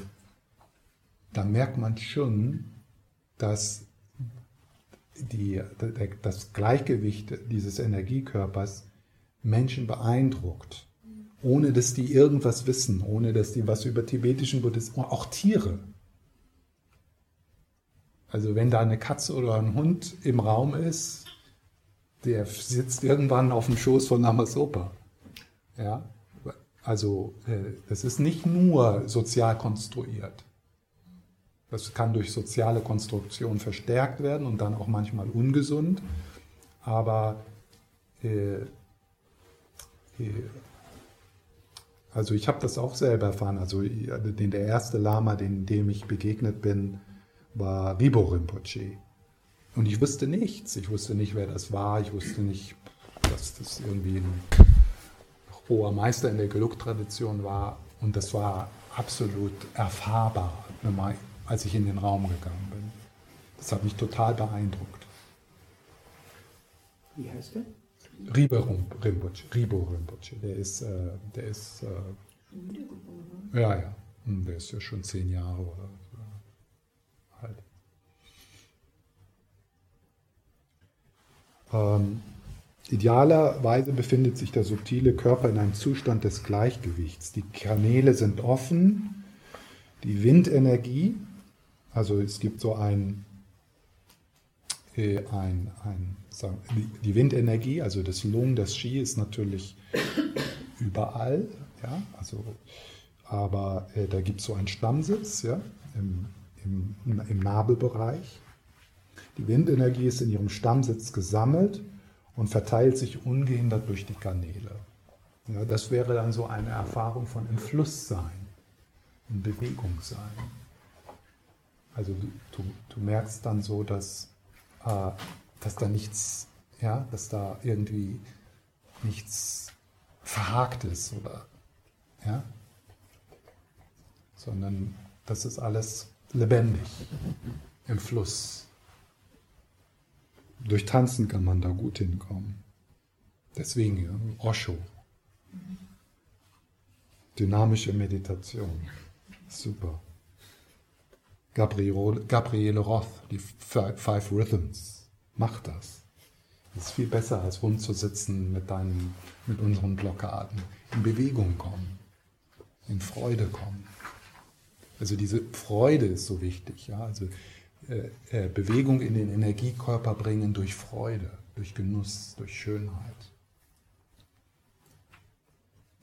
da merkt man schon, dass die, das Gleichgewicht dieses Energiekörpers Menschen beeindruckt, ohne dass die irgendwas wissen, ohne dass die was über tibetischen Buddhismus, auch Tiere. Also wenn da eine Katze oder ein Hund im Raum ist, der sitzt irgendwann auf dem Schoß von Namasopa. Ja? Also äh, das ist nicht nur sozial konstruiert. Das kann durch soziale Konstruktion verstärkt werden und dann auch manchmal ungesund. Aber äh, äh, also ich habe das auch selber erfahren. Also den, der erste Lama, den, dem ich begegnet bin, war Ribo Rinpoche. Und ich wusste nichts. Ich wusste nicht, wer das war. Ich wusste nicht, dass das irgendwie ein hoher Meister in der Geluk-Tradition war. Und das war absolut erfahrbar als ich in den Raum gegangen bin. Das hat mich total beeindruckt. Wie heißt der? Ribo Rinpoche. Ribo Rinpoche. Der ist, äh, der ist, äh, ja, ja, hm, der ist ja schon zehn Jahre oder so alt. Ähm, idealerweise befindet sich der subtile Körper in einem Zustand des Gleichgewichts. Die Kanäle sind offen, die Windenergie also es gibt so ein, äh, ein, ein sagen, die Windenergie, also das Lung, das Ski ist natürlich überall, ja, also, aber äh, da gibt es so einen Stammsitz ja, im, im, im Nabelbereich. Die Windenergie ist in ihrem Stammsitz gesammelt und verteilt sich ungehindert durch die Kanäle. Ja, das wäre dann so eine Erfahrung von im Fluss sein, in Bewegung sein. Also du, du, merkst dann so, dass, äh, dass da nichts, ja, dass da irgendwie nichts verhakt ist oder ja, sondern das ist alles lebendig im Fluss. Durch Tanzen kann man da gut hinkommen. Deswegen Osho. Dynamische Meditation. Super. Gabriele, Roth, die Five Rhythms. Mach das. Das ist viel besser, als rumzusitzen mit, deinen, mit unseren Blockaden. In Bewegung kommen. In Freude kommen. Also diese Freude ist so wichtig. Ja? Also äh, äh, Bewegung in den Energiekörper bringen durch Freude, durch Genuss, durch Schönheit.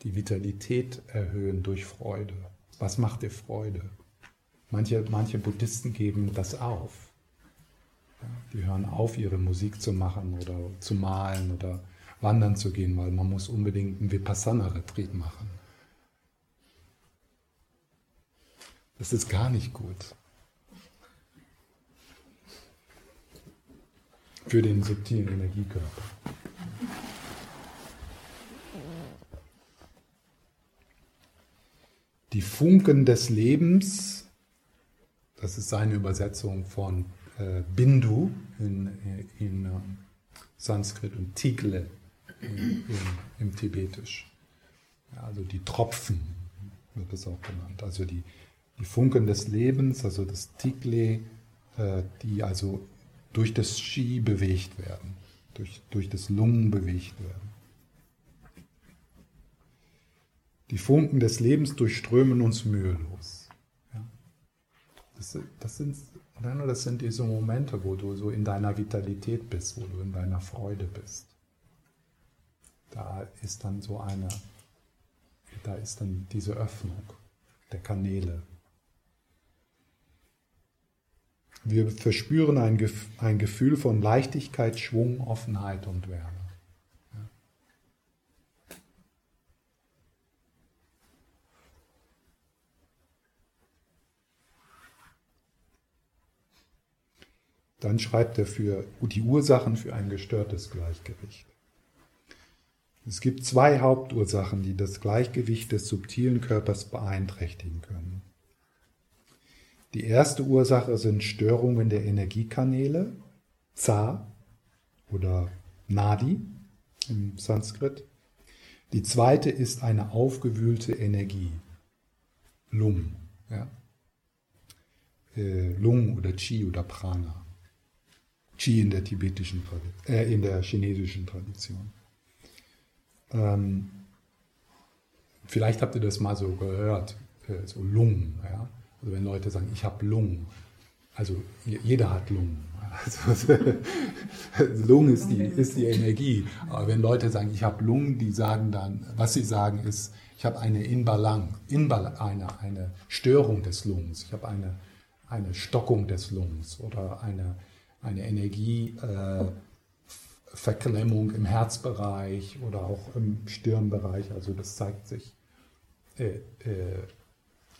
Die Vitalität erhöhen durch Freude. Was macht dir Freude? Manche, manche Buddhisten geben das auf. Die hören auf, ihre Musik zu machen oder zu malen oder wandern zu gehen, weil man muss unbedingt einen Vipassana-Retreat machen. Das ist gar nicht gut. Für den subtilen Energiekörper. Die Funken des Lebens das ist seine Übersetzung von äh, Bindu in, in uh, Sanskrit und Tigle in, in, im Tibetisch. Ja, also die Tropfen wird es auch genannt. Also die, die Funken des Lebens, also das Tigle, äh, die also durch das Ski bewegt werden, durch, durch das Lungen bewegt werden. Die Funken des Lebens durchströmen uns mühelos. Das, das, sind, das sind diese Momente, wo du so in deiner Vitalität bist, wo du in deiner Freude bist. Da ist dann so eine, da ist dann diese Öffnung der Kanäle. Wir verspüren ein, ein Gefühl von Leichtigkeit, Schwung, Offenheit und Wärme. Dann schreibt er für die Ursachen für ein gestörtes Gleichgewicht. Es gibt zwei Hauptursachen, die das Gleichgewicht des subtilen Körpers beeinträchtigen können. Die erste Ursache sind Störungen der Energiekanäle, Za oder Nadi im Sanskrit. Die zweite ist eine aufgewühlte Energie, Lung. Ja? Äh, Lung oder Chi oder Prana. Chi in der tibetischen äh, in der chinesischen Tradition. Ähm, vielleicht habt ihr das mal so gehört, äh, so Lungen. Ja? Also wenn Leute sagen, ich habe Lungen. Also jeder hat Lungen. Also, Lungen ist die, ist die Energie. Aber wenn Leute sagen, ich habe Lungen, die sagen dann, was sie sagen ist, ich habe eine Inbalance, Inbal eine, eine Störung des Lungens. Ich habe eine, eine Stockung des Lungens oder eine, eine Energieverklemmung äh, im Herzbereich oder auch im Stirnbereich. Also das zeigt sich. Äh, äh,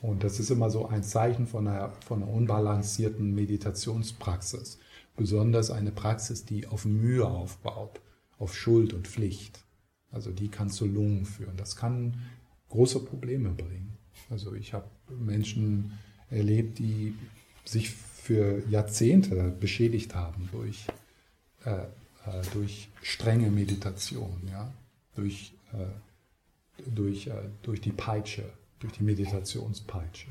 und das ist immer so ein Zeichen von einer, von einer unbalancierten Meditationspraxis. Besonders eine Praxis, die auf Mühe aufbaut, auf Schuld und Pflicht. Also die kann zu Lungen führen. Das kann große Probleme bringen. Also ich habe Menschen erlebt, die sich für Jahrzehnte beschädigt haben durch, äh, äh, durch strenge Meditation, ja? durch, äh, durch, äh, durch die Peitsche, durch die Meditationspeitsche.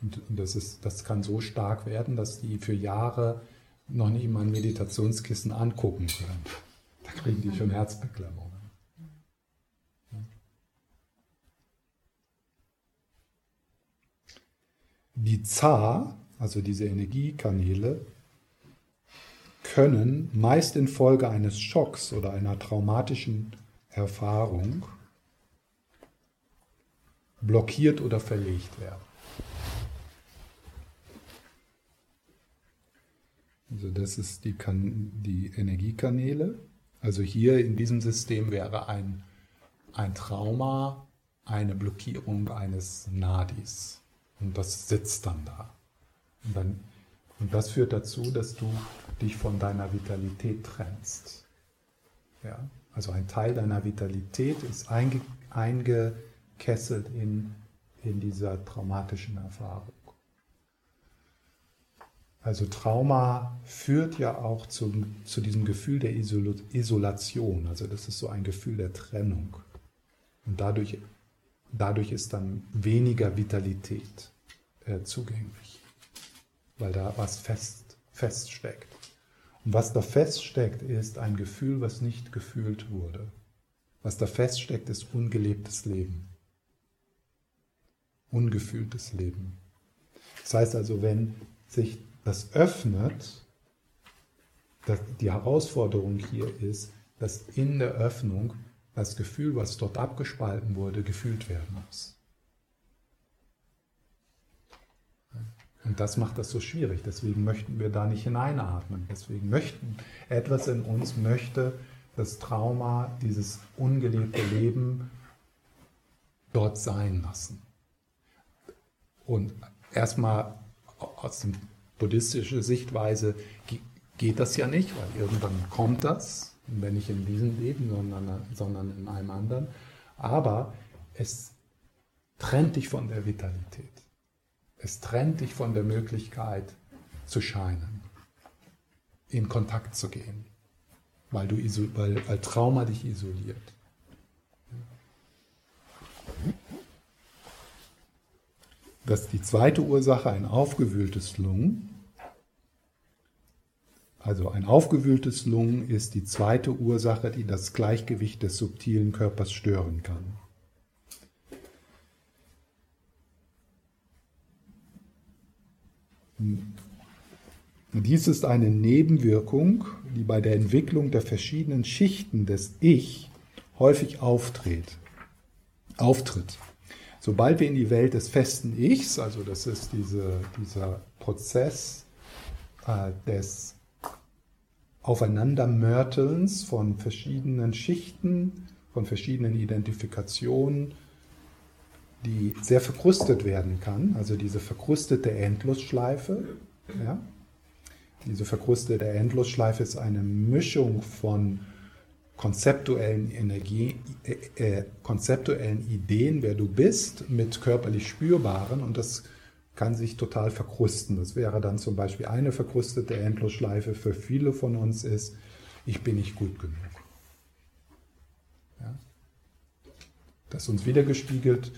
Und, und das, ist, das kann so stark werden, dass die für Jahre noch nicht mal ein Meditationskissen angucken können. Da kriegen die schon Herzbeklemmungen. Die ZA, also diese Energiekanäle, können meist infolge eines Schocks oder einer traumatischen Erfahrung blockiert oder verlegt werden. Also das ist die, kan die Energiekanäle. Also hier in diesem System wäre ein, ein Trauma eine Blockierung eines Nadis. Und das sitzt dann da. Und, dann, und das führt dazu, dass du dich von deiner Vitalität trennst. Ja? Also ein Teil deiner Vitalität ist einge, eingekesselt in, in dieser traumatischen Erfahrung. Also Trauma führt ja auch zum, zu diesem Gefühl der Isolation. Also das ist so ein Gefühl der Trennung. Und dadurch, dadurch ist dann weniger Vitalität äh, zugänglich, weil da was fest, feststeckt. Und was da feststeckt, ist ein Gefühl, was nicht gefühlt wurde. Was da feststeckt, ist ungelebtes Leben. Ungefühltes Leben. Das heißt also, wenn sich das öffnet, dass die Herausforderung hier ist, dass in der Öffnung das Gefühl, was dort abgespalten wurde, gefühlt werden muss. Und das macht das so schwierig. Deswegen möchten wir da nicht hineinatmen. Deswegen möchten, etwas in uns möchte das Trauma, dieses ungelebte Leben dort sein lassen. Und erstmal aus dem buddhistische Sichtweise geht das ja nicht, weil irgendwann kommt das, wenn nicht in diesem Leben, sondern, sondern in einem anderen. Aber es trennt dich von der Vitalität. Es trennt dich von der Möglichkeit zu scheinen, in Kontakt zu gehen, weil, du, weil, weil Trauma dich isoliert. Das ist die zweite Ursache, ein aufgewühltes Lungen. Also ein aufgewühltes Lungen ist die zweite Ursache, die das Gleichgewicht des subtilen Körpers stören kann. Dies ist eine Nebenwirkung, die bei der Entwicklung der verschiedenen Schichten des Ich häufig auftritt. auftritt. Sobald wir in die Welt des festen Ichs, also das ist diese, dieser Prozess äh, des Aufeinandermörtelns von verschiedenen Schichten, von verschiedenen Identifikationen, die sehr verkrustet werden kann, also diese verkrustete Endlosschleife, ja, Diese verkrustete Endlosschleife ist eine Mischung von konzeptuellen, Energie, äh, äh, konzeptuellen Ideen, wer du bist, mit körperlich spürbaren und das kann sich total verkrusten. Das wäre dann zum Beispiel eine verkrustete Endlosschleife für viele von uns ist, ich bin nicht gut genug. Ja? Das uns wiedergespiegelt,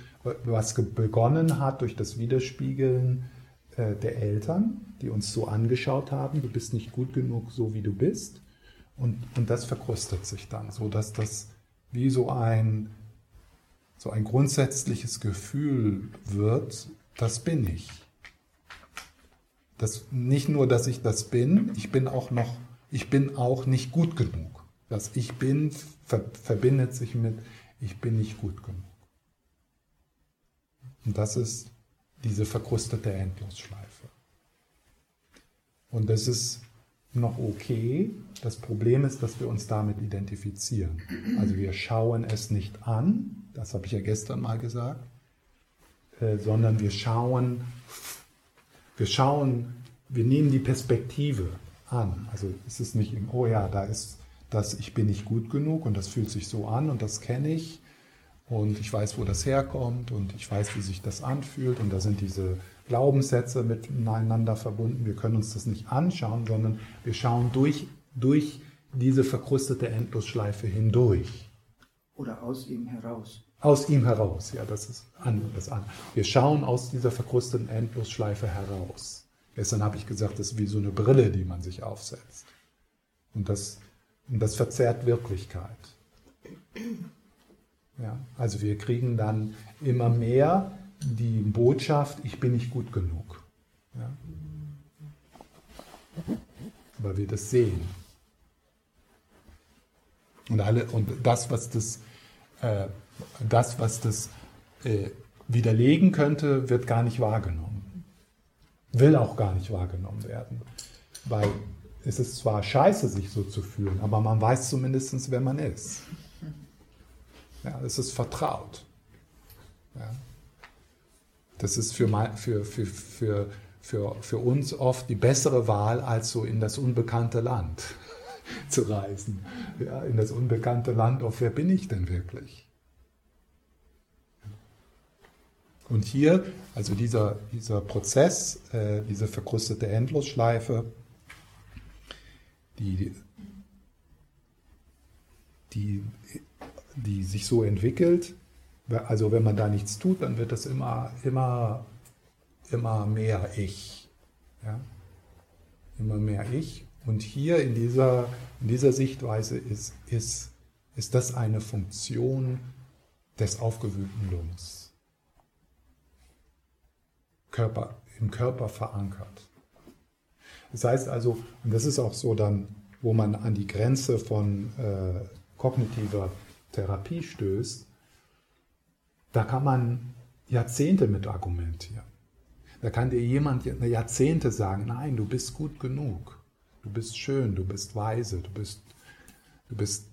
was begonnen hat durch das Widerspiegeln äh, der Eltern, die uns so angeschaut haben, du bist nicht gut genug, so wie du bist. Und, und das verkrustet sich dann, so dass das wie so ein, so ein grundsätzliches Gefühl wird, das bin ich. Das, nicht nur, dass ich das bin, ich bin auch noch, ich bin auch nicht gut genug. Das Ich bin ver, verbindet sich mit Ich bin nicht gut genug. Und das ist diese verkrustete Endlosschleife. Und das ist noch okay. Das Problem ist, dass wir uns damit identifizieren. Also wir schauen es nicht an, das habe ich ja gestern mal gesagt, äh, sondern wir schauen, wir schauen, wir nehmen die Perspektive an. Also es ist nicht im, oh ja, da ist das, ich bin nicht gut genug und das fühlt sich so an und das kenne ich und ich weiß, wo das herkommt und ich weiß, wie sich das anfühlt und da sind diese Glaubenssätze miteinander verbunden. Wir können uns das nicht anschauen, sondern wir schauen durch, durch diese verkrustete Endlosschleife hindurch. Oder aus ihm heraus. Aus ihm heraus, ja, das ist das an. Wir schauen aus dieser verkrusteten Endlosschleife heraus. Gestern habe ich gesagt, das ist wie so eine Brille, die man sich aufsetzt. Und das, und das verzerrt Wirklichkeit. Ja, also wir kriegen dann immer mehr die Botschaft, ich bin nicht gut genug. Ja? Weil wir das sehen. Und, alle, und das, was das, äh, das, was das äh, widerlegen könnte, wird gar nicht wahrgenommen. Will auch gar nicht wahrgenommen werden. Weil es ist zwar scheiße, sich so zu fühlen, aber man weiß zumindest, wer man ist. Ja, es ist vertraut. Ja. Das ist für, für, für, für, für, für uns oft die bessere Wahl, als so in das unbekannte Land zu reisen. Ja, in das unbekannte Land, auf wer bin ich denn wirklich? Und hier, also dieser, dieser Prozess, äh, diese verkrustete Endlosschleife, die, die, die sich so entwickelt, also wenn man da nichts tut, dann wird das immer, immer, immer mehr Ich. Ja? Immer mehr Ich. Und hier in dieser, in dieser Sichtweise ist, ist, ist das eine Funktion des aufgewühlten Lungs. Körper, im Körper verankert. Das heißt also, und das ist auch so dann, wo man an die Grenze von äh, kognitiver Therapie stößt, da kann man Jahrzehnte mit argumentieren. Da kann dir jemand Jahrzehnte sagen, nein, du bist gut genug, du bist schön, du bist weise, du bist, du bist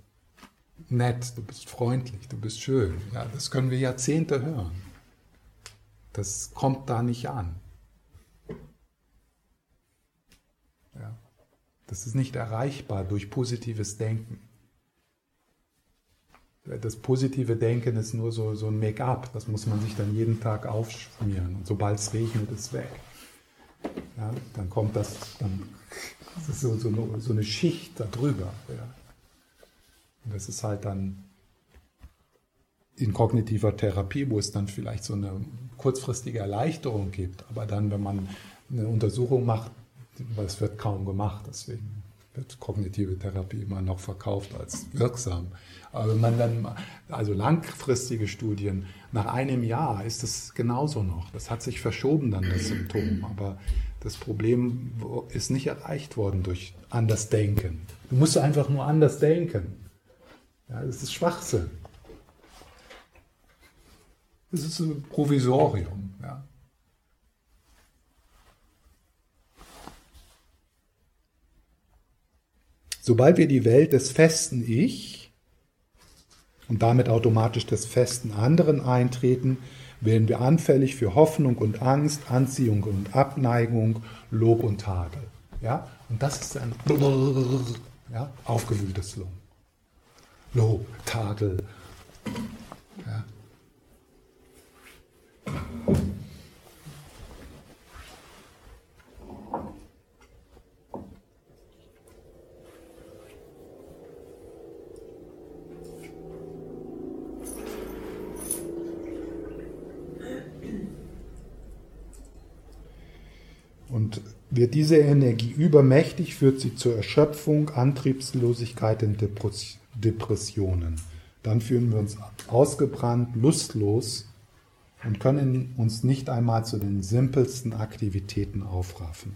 nett, du bist freundlich, du bist schön. Ja, das können wir Jahrzehnte hören. Das kommt da nicht an. Ja, das ist nicht erreichbar durch positives Denken. Das positive Denken ist nur so, so ein Make-up, das muss man sich dann jeden Tag aufschmieren. Und sobald es regnet, ist es weg. Ja, dann kommt das, dann das ist so, so, eine, so eine Schicht darüber. Ja. Und das ist halt dann in kognitiver Therapie, wo es dann vielleicht so eine kurzfristige Erleichterung gibt. Aber dann, wenn man eine Untersuchung macht, das wird kaum gemacht, deswegen wird kognitive Therapie immer noch verkauft als wirksam. Aber wenn man dann, also langfristige Studien, nach einem Jahr ist das genauso noch. Das hat sich verschoben dann, das Symptom. Aber das Problem ist nicht erreicht worden durch anders Denken. Du musst einfach nur anders denken. Ja, das ist Schwachsinn. Das ist ein Provisorium. Ja. Sobald wir die Welt des festen Ich und damit automatisch des festen anderen eintreten, werden wir anfällig für Hoffnung und Angst, Anziehung und Abneigung, Lob und Tadel. Ja? Und das ist ein ja, aufgewühltes Lob. Lob, Tadel. Ja. Und wird diese Energie übermächtig, führt sie zur Erschöpfung, Antriebslosigkeit und Depressionen. Dann fühlen wir uns ausgebrannt, lustlos und können uns nicht einmal zu den simpelsten Aktivitäten aufraffen.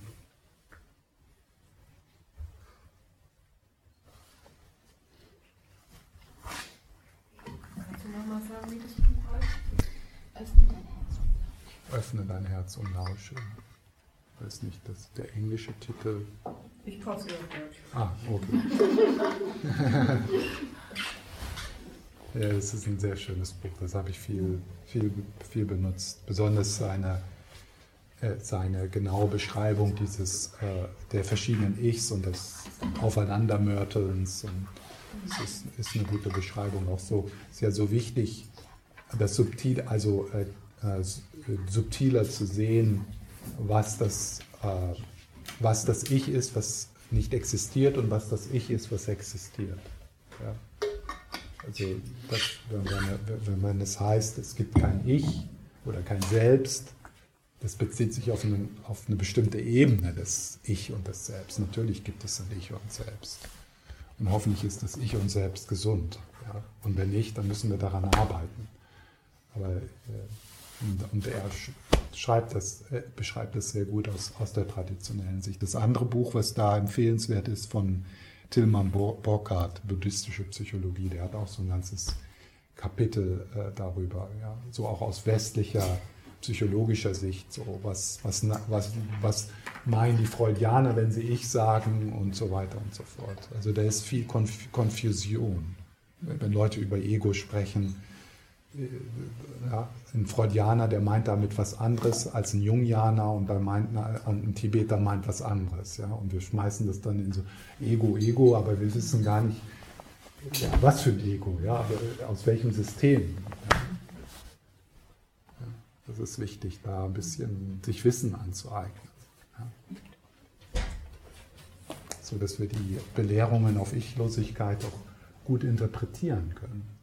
Öffne dein Herz und lausche. Weiß nicht, das der englische Titel. Ich sie auf Deutsch. Ah, okay. ja, es ist ein sehr schönes Buch. Das habe ich viel, viel, viel benutzt. Besonders seine, äh, seine genaue Beschreibung dieses äh, der verschiedenen Ichs und des Aufeinandermörtelns. Und es ist, ist eine gute Beschreibung. Auch so ist ja so wichtig, das subtil, also äh, äh, subtiler zu sehen, was das, äh, was das Ich ist, was nicht existiert und was das Ich ist, was existiert. Ja. Also das, wenn, man, wenn man es heißt, es gibt kein Ich oder kein Selbst, das bezieht sich auf eine, auf eine bestimmte Ebene des Ich und des Selbst. Natürlich gibt es ein Ich und Selbst. Und hoffentlich ist das Ich und Selbst gesund. Ja? Und wenn nicht, dann müssen wir daran arbeiten. Aber äh, und er schreibt das, äh, beschreibt das sehr gut aus, aus der traditionellen Sicht. Das andere Buch, was da empfehlenswert ist, von Tilman Burkhardt, Buddhistische Psychologie, der hat auch so ein ganzes Kapitel äh, darüber, ja? so auch aus westlicher psychologischer Sicht, so was, was, was, was meinen die Freudianer, wenn sie ich sagen und so weiter und so fort. Also da ist viel Konf Konfusion. Wenn Leute über Ego sprechen, ja, ein Freudianer, der meint damit was anderes als ein Jungianer und dann meint ein Tibeter meint was anderes. Ja? Und wir schmeißen das dann in so Ego, Ego, aber wir wissen gar nicht, ja, was für ein Ego, ja, aus welchem System. Ja? Das ist wichtig, da ein bisschen sich Wissen anzueignen. Ja? So dass wir die Belehrungen auf Ichlosigkeit auch gut interpretieren können.